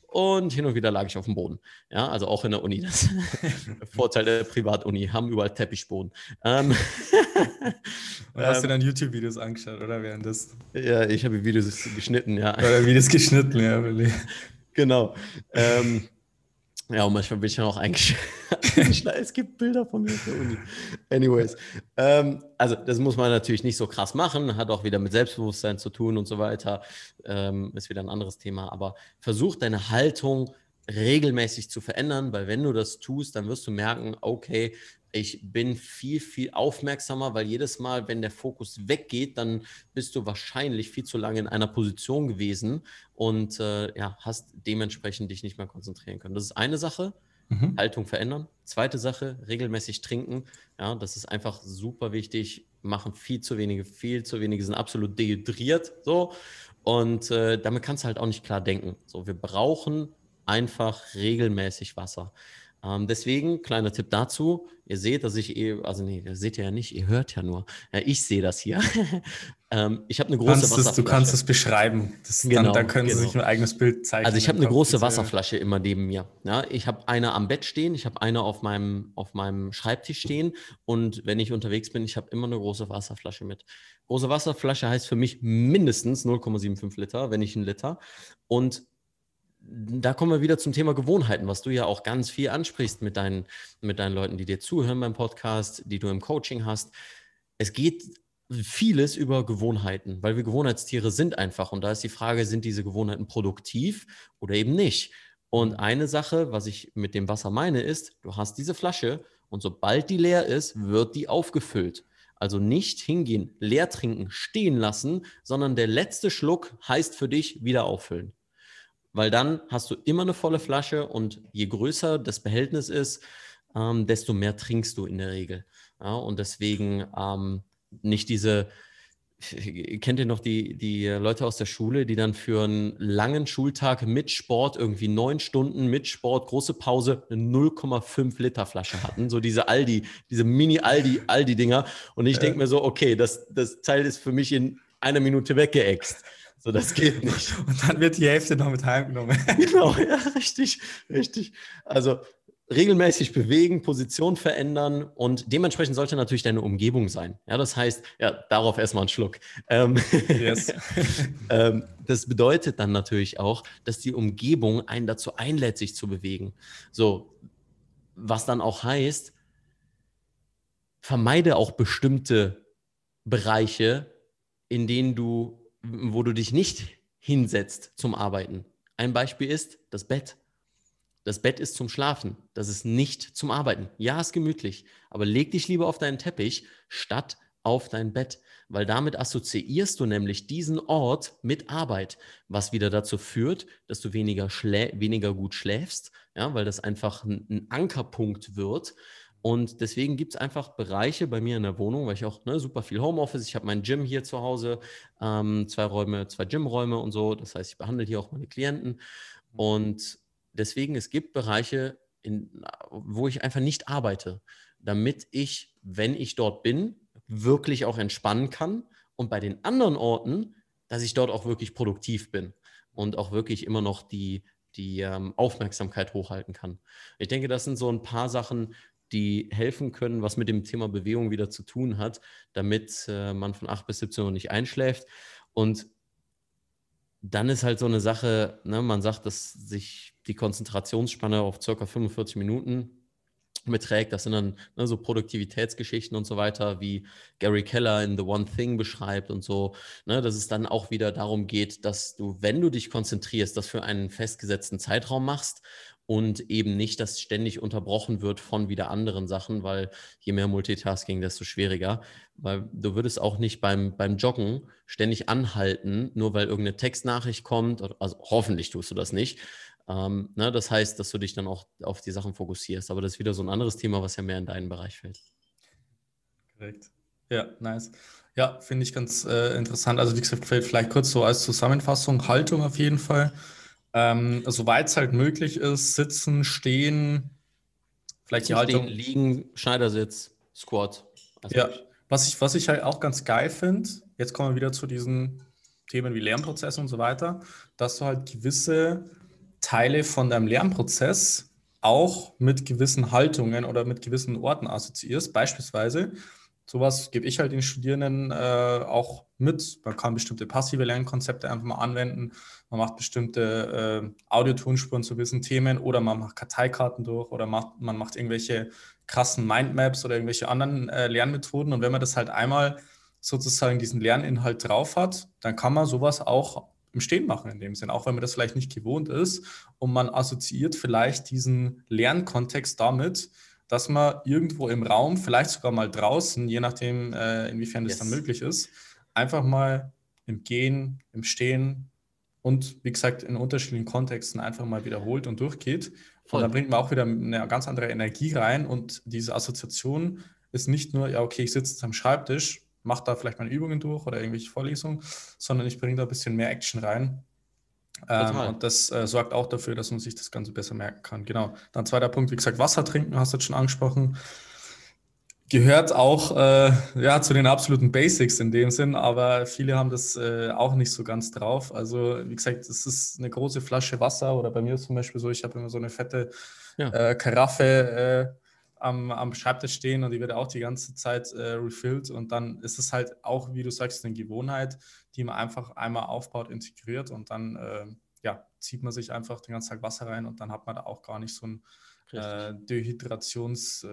und hin und wieder lag ich auf dem Boden. Ja, also auch in der Uni. Das Vorteil der Privatuni, haben überall Teppichboden. Ähm, und hast du dann YouTube-Videos angeschaut, oder während das? Ja, ich habe Videos geschnitten, ja. Oder Videos geschnitten, ja. genau. Ähm, ja, und manchmal bin ich dann auch eingeschlafen. es gibt Bilder von mir auf der Uni. Anyways. Ähm, also, das muss man natürlich nicht so krass machen. Hat auch wieder mit Selbstbewusstsein zu tun und so weiter. Ähm, ist wieder ein anderes Thema. Aber versuch deine Haltung regelmäßig zu verändern, weil wenn du das tust, dann wirst du merken, okay, ich bin viel, viel aufmerksamer, weil jedes Mal, wenn der Fokus weggeht, dann bist du wahrscheinlich viel zu lange in einer Position gewesen und äh, ja, hast dementsprechend dich nicht mehr konzentrieren können. Das ist eine Sache. Mhm. Haltung verändern. Zweite Sache, regelmäßig trinken. Ja, das ist einfach super wichtig. Machen viel zu wenige, viel zu wenige sind absolut dehydriert. So. Und äh, damit kannst du halt auch nicht klar denken. So, wir brauchen einfach regelmäßig Wasser. Ähm, deswegen, kleiner Tipp dazu, ihr seht, dass ich, eh, also nee, das seht ihr ja nicht, ihr hört ja nur. Ja, ich sehe das hier. ähm, ich habe eine große kannst Wasserflasche. Es, du kannst es beschreiben. Das, genau, dann, dann können genau. sie sich ein eigenes Bild zeigen. Also ich habe eine große Wasserflasche immer neben mir. Ja, ich habe eine am Bett stehen, ich habe eine auf meinem, auf meinem Schreibtisch stehen und wenn ich unterwegs bin, ich habe immer eine große Wasserflasche mit. Große Wasserflasche heißt für mich mindestens 0,75 Liter, wenn nicht ein Liter. Und da kommen wir wieder zum Thema Gewohnheiten, was du ja auch ganz viel ansprichst mit deinen, mit deinen Leuten, die dir zuhören beim Podcast, die du im Coaching hast. Es geht vieles über Gewohnheiten, weil wir Gewohnheitstiere sind einfach. Und da ist die Frage, sind diese Gewohnheiten produktiv oder eben nicht? Und eine Sache, was ich mit dem Wasser meine, ist, du hast diese Flasche und sobald die leer ist, wird die aufgefüllt. Also nicht hingehen, leer trinken, stehen lassen, sondern der letzte Schluck heißt für dich wieder auffüllen weil dann hast du immer eine volle Flasche und je größer das Behältnis ist, ähm, desto mehr trinkst du in der Regel. Ja, und deswegen ähm, nicht diese, kennt ihr noch die, die Leute aus der Schule, die dann für einen langen Schultag mit Sport, irgendwie neun Stunden mit Sport, große Pause, eine 0,5 Liter Flasche hatten, so diese Aldi, diese Mini-Aldi, Aldi-Dinger. Und ich denke mir so, okay, das, das Teil ist für mich in einer Minute weggeext. So, das geht nicht. Und dann wird die Hälfte noch mit heimgenommen. genau, ja, richtig, richtig. Also regelmäßig bewegen, Position verändern und dementsprechend sollte natürlich deine Umgebung sein. Ja, das heißt, ja, darauf erstmal einen Schluck. Ähm, yes. ähm, das bedeutet dann natürlich auch, dass die Umgebung einen dazu einlädt, sich zu bewegen. So, was dann auch heißt, vermeide auch bestimmte Bereiche, in denen du wo du dich nicht hinsetzt zum Arbeiten. Ein Beispiel ist das Bett. Das Bett ist zum Schlafen, das ist nicht zum Arbeiten. Ja, ist gemütlich, aber leg dich lieber auf deinen Teppich, statt auf dein Bett, weil damit assoziierst du nämlich diesen Ort mit Arbeit, was wieder dazu führt, dass du weniger, weniger gut schläfst, ja, weil das einfach ein, ein Ankerpunkt wird. Und deswegen gibt es einfach Bereiche bei mir in der Wohnung, weil ich auch ne, super viel Homeoffice, ich habe mein Gym hier zu Hause, ähm, zwei Räume, zwei Gymräume und so. Das heißt, ich behandle hier auch meine Klienten. Und deswegen, es gibt Bereiche, in, wo ich einfach nicht arbeite, damit ich, wenn ich dort bin, wirklich auch entspannen kann. Und bei den anderen Orten, dass ich dort auch wirklich produktiv bin und auch wirklich immer noch die, die ähm, Aufmerksamkeit hochhalten kann. Ich denke, das sind so ein paar Sachen, die helfen können, was mit dem Thema Bewegung wieder zu tun hat, damit äh, man von 8 bis 17 Uhr nicht einschläft. Und dann ist halt so eine Sache, ne, man sagt, dass sich die Konzentrationsspanne auf circa 45 Minuten beträgt. Das sind dann ne, so Produktivitätsgeschichten und so weiter, wie Gary Keller in The One Thing beschreibt und so, ne, dass es dann auch wieder darum geht, dass du, wenn du dich konzentrierst, das für einen festgesetzten Zeitraum machst und eben nicht, dass ständig unterbrochen wird von wieder anderen Sachen, weil je mehr Multitasking, desto schwieriger. Weil du würdest auch nicht beim, beim Joggen ständig anhalten, nur weil irgendeine Textnachricht kommt. Also hoffentlich tust du das nicht. Ähm, ne, das heißt, dass du dich dann auch auf die Sachen fokussierst. Aber das ist wieder so ein anderes Thema, was ja mehr in deinen Bereich fällt. Korrekt. Ja, nice. Ja, finde ich ganz äh, interessant. Also, wie gesagt, vielleicht kurz so als Zusammenfassung: Haltung auf jeden Fall. Ähm, Soweit es halt möglich ist, sitzen, stehen, vielleicht die Haltung. Stehen, liegen, Schneidersitz, Squat. Also ja, was ich, was ich halt auch ganz geil finde, jetzt kommen wir wieder zu diesen Themen wie Lernprozesse und so weiter, dass du halt gewisse Teile von deinem Lernprozess auch mit gewissen Haltungen oder mit gewissen Orten assoziierst. Beispielsweise, sowas gebe ich halt den Studierenden äh, auch mit. Man kann bestimmte passive Lernkonzepte einfach mal anwenden. Man macht bestimmte äh, Audiotonsspuren zu gewissen Themen oder man macht Karteikarten durch oder macht, man macht irgendwelche krassen Mindmaps oder irgendwelche anderen äh, Lernmethoden. Und wenn man das halt einmal sozusagen diesen Lerninhalt drauf hat, dann kann man sowas auch im Stehen machen in dem Sinn, auch wenn man das vielleicht nicht gewohnt ist. Und man assoziiert vielleicht diesen Lernkontext damit, dass man irgendwo im Raum, vielleicht sogar mal draußen, je nachdem, äh, inwiefern yes. das dann möglich ist, einfach mal im Gehen, im Stehen und wie gesagt in unterschiedlichen Kontexten einfach mal wiederholt und durchgeht. Voll. Und da bringt man auch wieder eine ganz andere Energie rein und diese Assoziation ist nicht nur, ja, okay, ich sitze jetzt am Schreibtisch, mache da vielleicht meine Übungen durch oder irgendwelche Vorlesungen, sondern ich bringe da ein bisschen mehr Action rein. Ähm, und das äh, sorgt auch dafür, dass man sich das Ganze besser merken kann. Genau. Dann zweiter Punkt, wie gesagt, Wasser trinken, hast du jetzt schon angesprochen. Gehört auch äh, ja, zu den absoluten Basics in dem Sinn, aber viele haben das äh, auch nicht so ganz drauf. Also, wie gesagt, es ist eine große Flasche Wasser oder bei mir zum Beispiel so, ich habe immer so eine fette ja. Äh, Karaffe äh, am, am Schreibtisch stehen und die wird auch die ganze Zeit äh, refilled. Und dann ist es halt auch, wie du sagst, eine Gewohnheit, die man einfach einmal aufbaut, integriert und dann äh, ja, zieht man sich einfach den ganzen Tag Wasser rein und dann hat man da auch gar nicht so ein Dehydrations-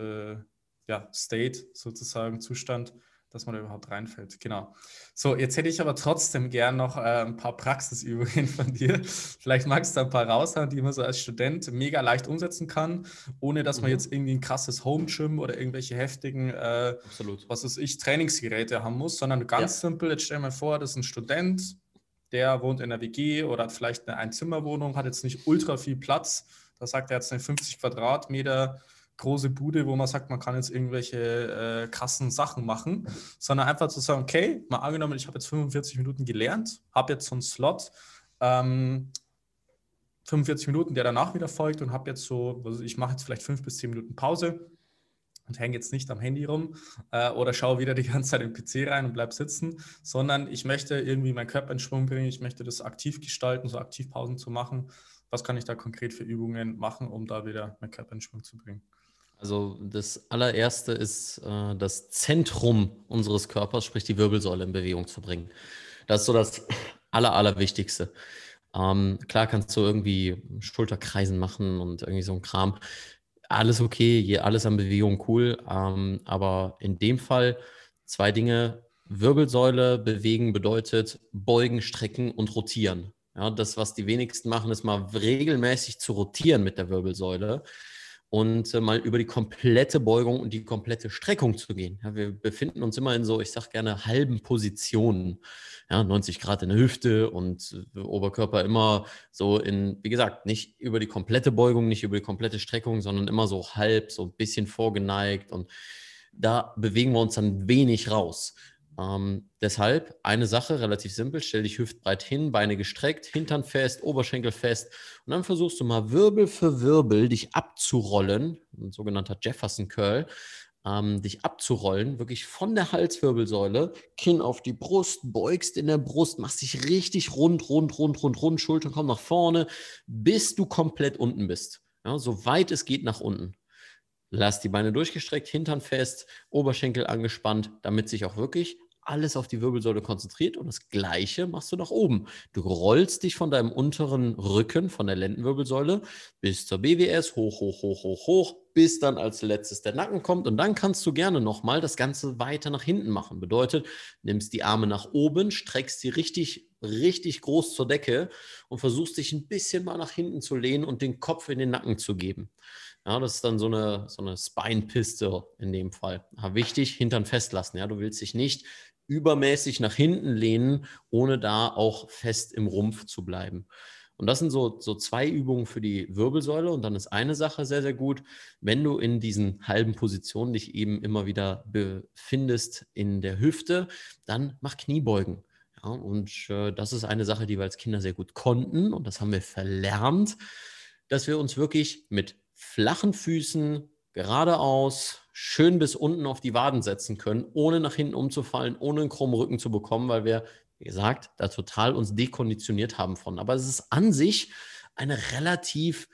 ja, State sozusagen, Zustand, dass man da überhaupt reinfällt. Genau. So, jetzt hätte ich aber trotzdem gern noch äh, ein paar Praxisübungen von dir. Vielleicht magst du ein paar raushauen, die man so als Student mega leicht umsetzen kann, ohne dass mhm. man jetzt irgendwie ein krasses Home-Gym oder irgendwelche heftigen, äh, was weiß ich, Trainingsgeräte haben muss, sondern ganz ja. simpel. Jetzt stell dir mal vor, das ist ein Student, der wohnt in der WG oder hat vielleicht eine Einzimmerwohnung, hat jetzt nicht ultra viel Platz. Da sagt er jetzt eine 50 Quadratmeter große Bude, wo man sagt, man kann jetzt irgendwelche äh, krassen Sachen machen, sondern einfach zu sagen, okay, mal angenommen, ich habe jetzt 45 Minuten gelernt, habe jetzt so einen Slot, ähm, 45 Minuten, der danach wieder folgt und habe jetzt so, also ich mache jetzt vielleicht fünf bis zehn Minuten Pause und hänge jetzt nicht am Handy rum äh, oder schaue wieder die ganze Zeit im PC rein und bleib sitzen, sondern ich möchte irgendwie meinen Körper in Schwung bringen, ich möchte das aktiv gestalten, so Aktivpausen zu machen. Was kann ich da konkret für Übungen machen, um da wieder meinen Körper in Schwung zu bringen? Also das allererste ist äh, das Zentrum unseres Körpers, sprich die Wirbelsäule in Bewegung zu bringen. Das ist so das aller, allerwichtigste. Ähm, klar kannst du irgendwie Schulterkreisen machen und irgendwie so ein Kram. Alles okay, alles an Bewegung cool. Ähm, aber in dem Fall zwei Dinge. Wirbelsäule bewegen bedeutet beugen, strecken und rotieren. Ja, das, was die wenigsten machen, ist mal regelmäßig zu rotieren mit der Wirbelsäule. Und äh, mal über die komplette Beugung und die komplette Streckung zu gehen. Ja, wir befinden uns immer in so, ich sage gerne, halben Positionen. Ja, 90 Grad in der Hüfte und äh, Oberkörper immer so in, wie gesagt, nicht über die komplette Beugung, nicht über die komplette Streckung, sondern immer so halb, so ein bisschen vorgeneigt und da bewegen wir uns dann wenig raus. Ähm, deshalb eine Sache, relativ simpel, stell dich hüftbreit hin, Beine gestreckt, Hintern fest, Oberschenkel fest und dann versuchst du mal Wirbel für Wirbel dich abzurollen, ein sogenannter Jefferson Curl, ähm, dich abzurollen, wirklich von der Halswirbelsäule, Kinn auf die Brust, beugst in der Brust, machst dich richtig rund, rund, rund, rund, rund, Schultern kommen nach vorne, bis du komplett unten bist. Ja, so weit es geht nach unten. Lass die Beine durchgestreckt, Hintern fest, Oberschenkel angespannt, damit sich auch wirklich alles auf die Wirbelsäule konzentriert und das Gleiche machst du nach oben. Du rollst dich von deinem unteren Rücken, von der Lendenwirbelsäule bis zur BWS, hoch, hoch, hoch, hoch, hoch, bis dann als letztes der Nacken kommt und dann kannst du gerne nochmal das Ganze weiter nach hinten machen. Bedeutet, nimmst die Arme nach oben, streckst sie richtig, richtig groß zur Decke und versuchst dich ein bisschen mal nach hinten zu lehnen und den Kopf in den Nacken zu geben. Ja, das ist dann so eine, so eine Spine-Piste in dem Fall. Aber wichtig, Hintern festlassen. Ja, du willst dich nicht übermäßig nach hinten lehnen, ohne da auch fest im Rumpf zu bleiben. Und das sind so, so zwei Übungen für die Wirbelsäule. Und dann ist eine Sache sehr, sehr gut, wenn du in diesen halben Positionen dich eben immer wieder befindest in der Hüfte, dann mach Kniebeugen. Ja, und äh, das ist eine Sache, die wir als Kinder sehr gut konnten. Und das haben wir verlernt, dass wir uns wirklich mit flachen Füßen geradeaus schön bis unten auf die Waden setzen können, ohne nach hinten umzufallen, ohne einen krummen Rücken zu bekommen, weil wir, wie gesagt, da total uns dekonditioniert haben von. Aber es ist an sich eine relativ,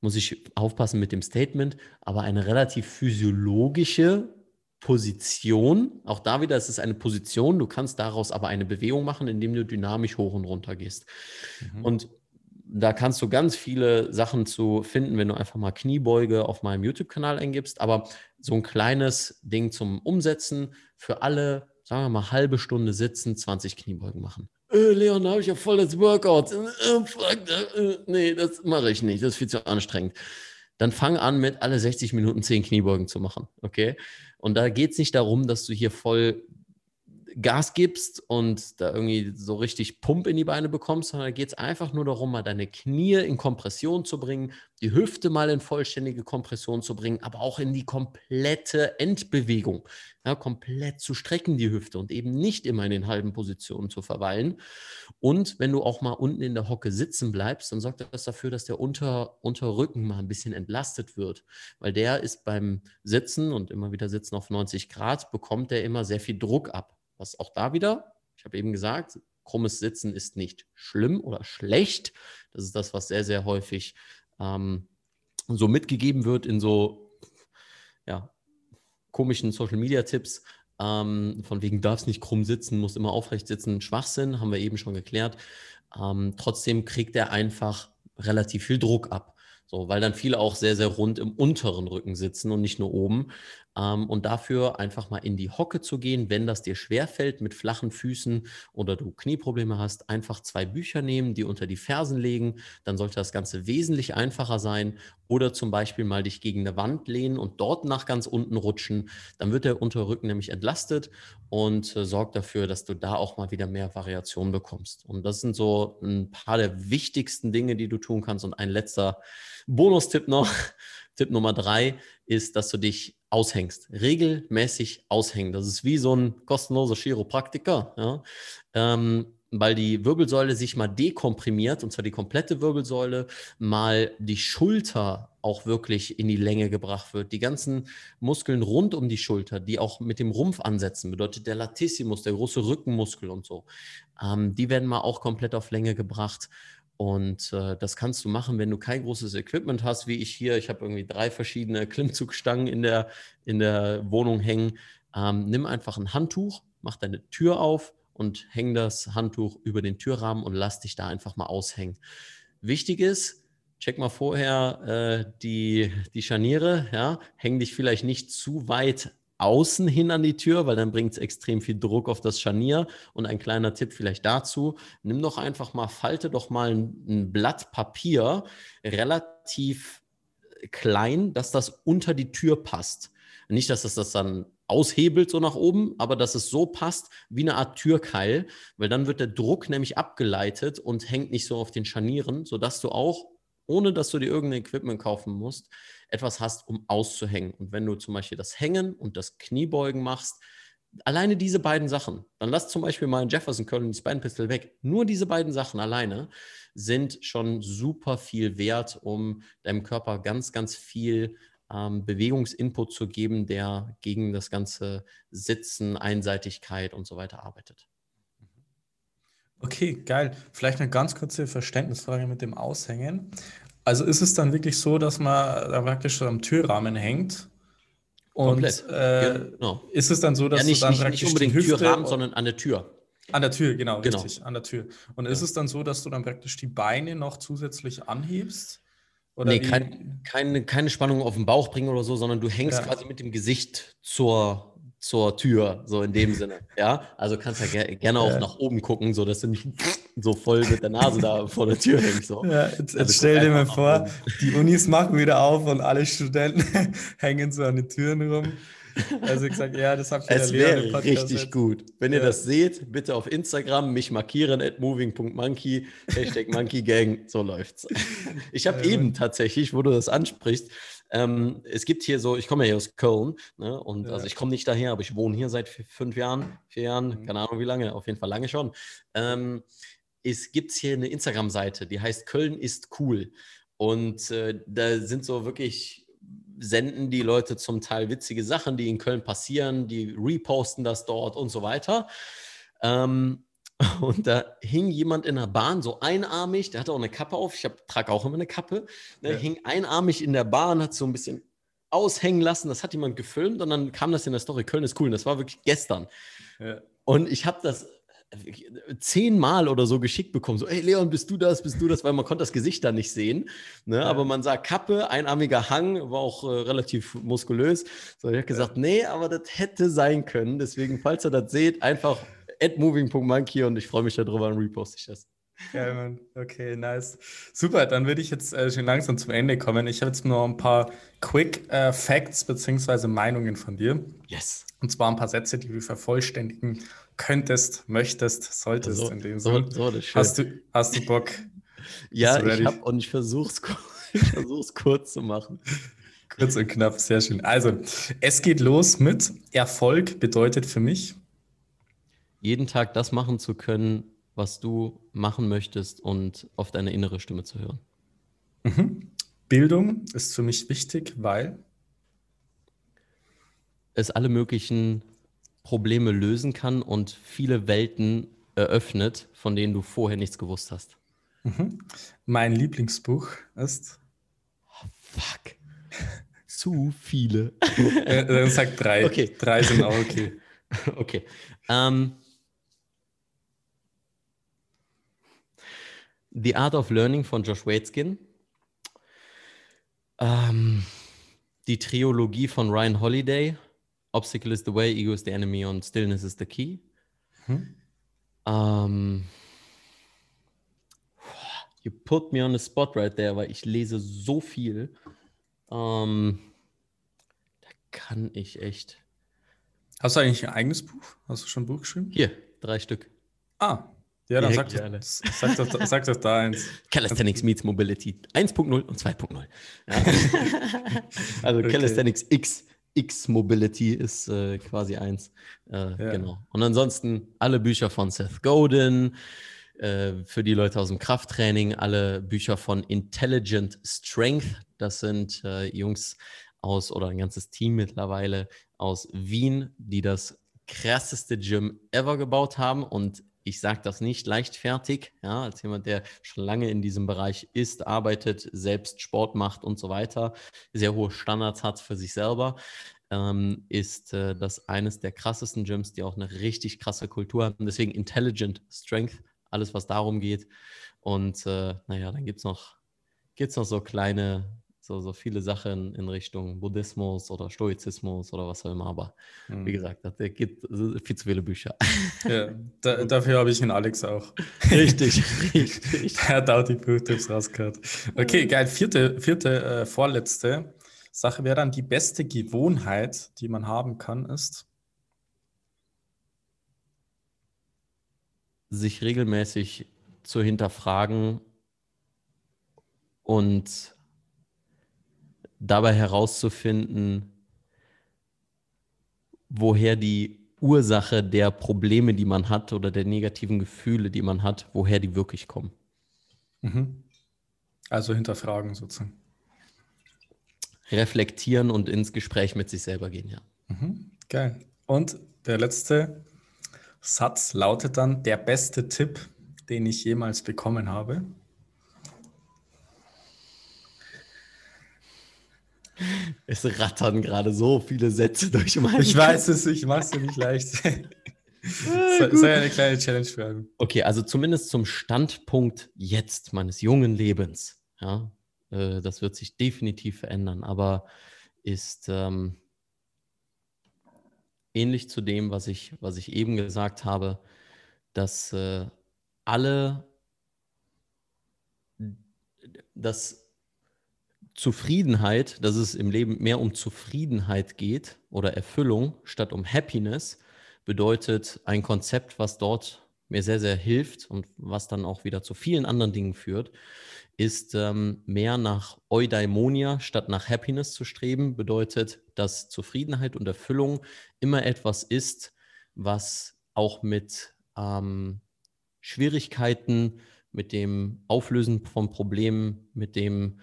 muss ich aufpassen mit dem Statement, aber eine relativ physiologische Position. Auch da wieder, es ist eine Position, du kannst daraus aber eine Bewegung machen, indem du dynamisch hoch und runter gehst. Mhm. Und da kannst du ganz viele Sachen zu finden, wenn du einfach mal Kniebeuge auf meinem YouTube-Kanal eingibst. Aber so ein kleines Ding zum Umsetzen für alle, sagen wir mal, halbe Stunde sitzen, 20 Kniebeugen machen. Äh, Leon, da habe ich ja voll das Workout. Äh, äh, nee, das mache ich nicht. Das ist viel zu anstrengend. Dann fang an mit alle 60 Minuten 10 Kniebeugen zu machen. Okay? Und da geht es nicht darum, dass du hier voll Gas gibst und da irgendwie so richtig Pump in die Beine bekommst, sondern da geht es einfach nur darum, mal deine Knie in Kompression zu bringen, die Hüfte mal in vollständige Kompression zu bringen, aber auch in die komplette Endbewegung. Ja, komplett zu strecken, die Hüfte und eben nicht immer in den halben Positionen zu verweilen. Und wenn du auch mal unten in der Hocke sitzen bleibst, dann sorgt das dafür, dass der Unter, Unterrücken mal ein bisschen entlastet wird. Weil der ist beim Sitzen und immer wieder sitzen auf 90 Grad, bekommt der immer sehr viel Druck ab. Was auch da wieder, ich habe eben gesagt, krummes Sitzen ist nicht schlimm oder schlecht. Das ist das, was sehr, sehr häufig ähm, so mitgegeben wird in so ja, komischen Social-Media-Tipps. Ähm, von wegen darfst nicht krumm sitzen, muss immer aufrecht sitzen. Schwachsinn, haben wir eben schon geklärt. Ähm, trotzdem kriegt er einfach relativ viel Druck ab. So, weil dann viele auch sehr, sehr rund im unteren Rücken sitzen und nicht nur oben. Ähm, und dafür einfach mal in die Hocke zu gehen, wenn das dir schwerfällt mit flachen Füßen oder du Knieprobleme hast, einfach zwei Bücher nehmen, die unter die Fersen legen. Dann sollte das Ganze wesentlich einfacher sein. Oder zum Beispiel mal dich gegen eine Wand lehnen und dort nach ganz unten rutschen. Dann wird der Unterrücken nämlich entlastet und äh, sorgt dafür, dass du da auch mal wieder mehr Variation bekommst. Und das sind so ein paar der wichtigsten Dinge, die du tun kannst. Und ein letzter Bonustipp noch. Tipp Nummer drei ist, dass du dich aushängst. Regelmäßig aushängen. Das ist wie so ein kostenloser Chiropraktiker. Ja? Ähm, weil die Wirbelsäule sich mal dekomprimiert, und zwar die komplette Wirbelsäule, mal die Schulter auch wirklich in die Länge gebracht wird. Die ganzen Muskeln rund um die Schulter, die auch mit dem Rumpf ansetzen, bedeutet der Latissimus, der große Rückenmuskel und so, ähm, die werden mal auch komplett auf Länge gebracht. Und äh, das kannst du machen, wenn du kein großes Equipment hast, wie ich hier. Ich habe irgendwie drei verschiedene Klimmzugstangen in der, in der Wohnung hängen. Ähm, nimm einfach ein Handtuch, mach deine Tür auf und häng das Handtuch über den Türrahmen und lass dich da einfach mal aushängen. Wichtig ist, check mal vorher äh, die, die Scharniere, ja, häng dich vielleicht nicht zu weit außen hin an die Tür, weil dann bringt es extrem viel Druck auf das Scharnier. Und ein kleiner Tipp vielleicht dazu, nimm doch einfach mal, falte doch mal ein, ein Blatt Papier relativ klein, dass das unter die Tür passt. Nicht, dass es das dann aushebelt so nach oben, aber dass es so passt wie eine Art Türkeil, weil dann wird der Druck nämlich abgeleitet und hängt nicht so auf den Scharnieren, sodass du auch, ohne dass du dir irgendein Equipment kaufen musst, etwas hast, um auszuhängen. Und wenn du zum Beispiel das Hängen und das Kniebeugen machst, alleine diese beiden Sachen, dann lass zum Beispiel mal einen Jefferson Curl und die Spine Pistol weg. Nur diese beiden Sachen alleine sind schon super viel wert, um deinem Körper ganz, ganz viel ähm, Bewegungsinput zu geben, der gegen das ganze Sitzen, Einseitigkeit und so weiter arbeitet. Okay, geil. Vielleicht eine ganz kurze Verständnisfrage mit dem Aushängen. Also ist es dann wirklich so, dass man da praktisch am Türrahmen hängt? Und äh, genau. ist es dann so, dass ja, nicht, du dann nicht, praktisch nicht unbedingt die Türrahmen, sondern an der Tür. An der Tür, genau, genau. richtig, an der Tür. Und ja. ist es dann so, dass du dann praktisch die Beine noch zusätzlich anhebst? Oder nee, kein, keine, keine Spannung auf den Bauch bringen oder so, sondern du hängst ja. quasi mit dem Gesicht zur, zur Tür, so in dem Sinne. Ja, also kannst ja ger gerne auch ja. nach oben gucken, so dass du nicht so voll mit der Nase da vor der Tür hängst. So. Ja, jetzt, also jetzt stell dir mal vor, die Unis machen wieder auf und alle Studenten hängen so an den Türen rum. Also ich sage, ja, das habe ich Es wäre richtig jetzt. gut. Wenn ihr das seht, bitte auf Instagram mich markieren at moving.monkey, Hashtag monkeygang, so läuft's. Ich habe ja, eben tatsächlich, wo du das ansprichst, ähm, es gibt hier so, ich komme ja hier aus Köln, ne, und ja. also ich komme nicht daher, aber ich wohne hier seit fünf Jahren, vier Jahren, mhm. keine Ahnung wie lange, auf jeden Fall lange schon. Ähm, es gibt hier eine Instagram-Seite, die heißt Köln ist cool. Und äh, da sind so wirklich senden die Leute zum Teil witzige Sachen, die in Köln passieren, die reposten das dort und so weiter. Ähm, und da hing jemand in der Bahn, so einarmig, der hatte auch eine Kappe auf, ich trage auch immer eine Kappe, der ja. hing einarmig in der Bahn, hat so ein bisschen aushängen lassen, das hat jemand gefilmt und dann kam das in der Story, Köln ist cool, und das war wirklich gestern. Ja. Und ich habe das zehnmal oder so geschickt bekommen. So, ey Leon, bist du das, bist du das, weil man konnte das Gesicht da nicht sehen. Ne? Ja. Aber man sah Kappe, einarmiger Hang, war auch äh, relativ muskulös. So, ich habe gesagt, ja. nee, aber das hätte sein können. Deswegen, falls ihr das seht, einfach moving.monkey und ich freue mich darüber und reposte ich das. Geil, Mann. Okay, nice. Super, dann würde ich jetzt äh, schon langsam zum Ende kommen. Ich habe jetzt noch ein paar Quick äh, Facts bzw. Meinungen von dir. Yes. Und zwar ein paar Sätze, die du vervollständigen könntest, möchtest, solltest so, in dem Sinne. So, so hast, du, hast du Bock? ja, ich habe und ich versuche es kurz zu machen. Kurz und knapp, sehr schön. Also, es geht los mit Erfolg bedeutet für mich. Jeden Tag das machen zu können, was du machen möchtest und auf deine innere Stimme zu hören. Mhm. Bildung ist für mich wichtig, weil es alle möglichen Probleme lösen kann und viele Welten eröffnet, von denen du vorher nichts gewusst hast. Mhm. Mein Lieblingsbuch ist. Oh, fuck. Zu viele. äh, dann sag drei. Okay. Drei sind auch okay. okay. Um, ähm, The Art of Learning von Josh Waitzkin. Um, ähm, die Triologie von Ryan Holiday. Obstacle is the way, ego is the enemy und stillness is the key. Hm? Um, you put me on the spot right there, weil ich lese so viel. Um, da kann ich echt. Hast du eigentlich ein eigenes Buch? Hast du schon ein Buch geschrieben? Hier, drei Stück. Ah, ja, dann sag, sag, doch, sag doch da eins. Calisthenics meets Mobility 1.0 und 2.0. Ja. also okay. Calisthenics X X-Mobility ist äh, quasi eins. Äh, ja. Genau. Und ansonsten alle Bücher von Seth Godin, äh, für die Leute aus dem Krafttraining, alle Bücher von Intelligent Strength. Das sind äh, Jungs aus oder ein ganzes Team mittlerweile aus Wien, die das krasseste Gym ever gebaut haben und ich sage das nicht leichtfertig, ja, als jemand, der schon lange in diesem Bereich ist, arbeitet, selbst Sport macht und so weiter, sehr hohe Standards hat für sich selber, ähm, ist äh, das eines der krassesten Gyms, die auch eine richtig krasse Kultur haben. Deswegen Intelligent Strength, alles, was darum geht. Und äh, naja, dann gibt es noch, gibt's noch so kleine so, so viele Sachen in Richtung Buddhismus oder Stoizismus oder was auch immer. Aber mhm. wie gesagt, da gibt viel zu viele Bücher. Ja, da, dafür habe ich ihn Alex auch. Richtig, richtig. Er hat auch die Buchtipps rausgehört. Okay, geil. Vierte, vierte äh, vorletzte Sache wäre dann die beste Gewohnheit, die man haben kann, ist. Sich regelmäßig zu hinterfragen und dabei herauszufinden, woher die Ursache der Probleme, die man hat oder der negativen Gefühle, die man hat, woher die wirklich kommen. Mhm. Also hinterfragen sozusagen. Reflektieren und ins Gespräch mit sich selber gehen, ja. Mhm. Geil. Und der letzte Satz lautet dann, der beste Tipp, den ich jemals bekommen habe. Es rattern gerade so viele Sätze durch mein Ich weiß es, ich mache es dir nicht leicht. Ah, soll ja eine kleine Challenge schreiben. Okay, also zumindest zum Standpunkt jetzt meines jungen Lebens. Ja, äh, das wird sich definitiv verändern, aber ist ähm, ähnlich zu dem, was ich, was ich eben gesagt habe, dass äh, alle, dass Zufriedenheit, dass es im Leben mehr um Zufriedenheit geht oder Erfüllung statt um Happiness, bedeutet ein Konzept, was dort mir sehr, sehr hilft und was dann auch wieder zu vielen anderen Dingen führt, ist ähm, mehr nach Eudaimonia statt nach Happiness zu streben, bedeutet, dass Zufriedenheit und Erfüllung immer etwas ist, was auch mit ähm, Schwierigkeiten, mit dem Auflösen von Problemen, mit dem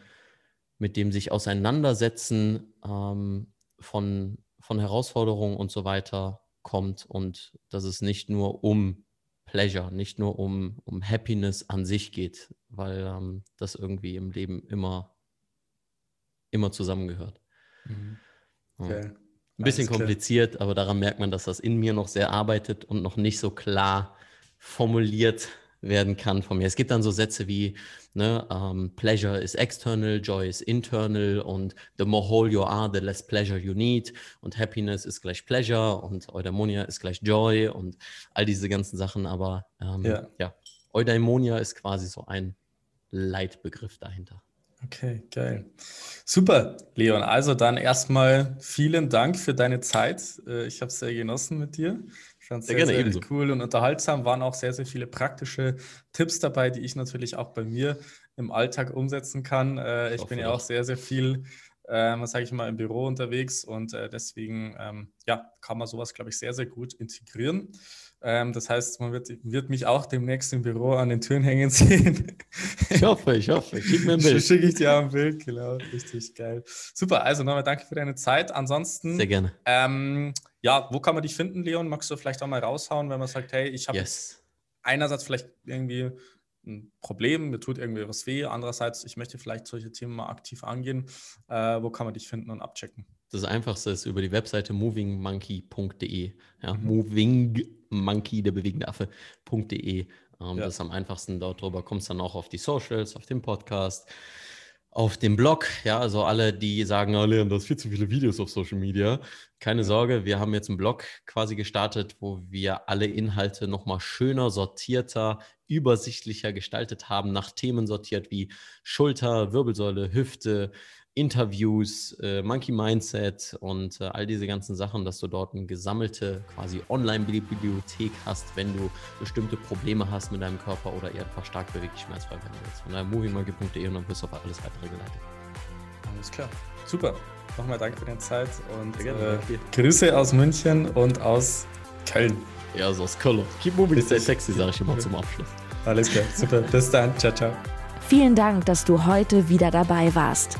mit dem sich auseinandersetzen ähm, von, von Herausforderungen und so weiter kommt und dass es nicht nur um Pleasure, nicht nur um, um Happiness an sich geht, weil ähm, das irgendwie im Leben immer, immer zusammengehört. Mhm. Okay. Ja. Ein bisschen kompliziert, aber daran merkt man, dass das in mir noch sehr arbeitet und noch nicht so klar formuliert werden kann von mir. Es gibt dann so Sätze wie, ne, um, ähm, Pleasure is external, Joy is internal und the more whole you are, the less pleasure you need und Happiness ist gleich Pleasure und Eudaimonia ist gleich Joy und all diese ganzen Sachen, aber ähm, ja. ja, Eudaimonia ist quasi so ein Leitbegriff dahinter. Okay, geil. Super, Leon. Also dann erstmal vielen Dank für deine Zeit. Äh, ich habe es sehr genossen mit dir. Ich fand es sehr, sehr, sehr cool und unterhaltsam. Waren auch sehr, sehr viele praktische Tipps dabei, die ich natürlich auch bei mir im Alltag umsetzen kann. Äh, ich, bin ja auch sehr, sehr viel, äh, was sage ich mal, im Büro unterwegs und äh, deswegen ähm, ja, kann man sowas, glaube ich, sehr, sehr gut integrieren. Ähm, das heißt, man wird, wird, mich auch demnächst im Büro an den Türen hängen sehen. Ich hoffe, ich hoffe. Schick mir ein Bild. Schicke ich dir ein Bild, genau. Richtig geil. Super, also nochmal danke für deine Zeit. Ansonsten. Sehr gerne. Ähm, ja, wo kann man dich finden, Leon? Magst du vielleicht auch mal raushauen, wenn man sagt, hey, ich habe yes. einerseits vielleicht irgendwie ein Problem, mir tut irgendwie was weh, andererseits, ich möchte vielleicht solche Themen mal aktiv angehen. Äh, wo kann man dich finden und abchecken? Das Einfachste ist über die Webseite movingmonkey.de. Ja, mhm. Movingmonkey, der bewegende Affe.de. Ähm, ja. Das ist am einfachsten. Dort drüber kommst dann auch auf die Socials, auf den Podcast auf dem Blog, ja, also alle, die sagen, oh Leon, du hast viel zu viele Videos auf Social Media. Keine Sorge, wir haben jetzt einen Blog quasi gestartet, wo wir alle Inhalte nochmal schöner, sortierter, übersichtlicher gestaltet haben, nach Themen sortiert wie Schulter, Wirbelsäule, Hüfte, Interviews, äh, Monkey Mindset und äh, all diese ganzen Sachen, dass du dort eine gesammelte quasi Online-Bibliothek hast, wenn du bestimmte Probleme hast mit deinem Körper oder eher einfach stark beweglich schmerzfrei werden willst. Von daher moviemonkey.de und dann wirst du auf alles weitere geleitet. Alles klar. Super. Nochmal danke für deine Zeit und äh, Grüße aus München und aus Köln. Ja, also aus Köln. Keep moving, stay sexy, sage ich immer zum Abschluss. Alles klar. Super. Bis dann. Ciao, ciao. Vielen Dank, dass du heute wieder dabei warst.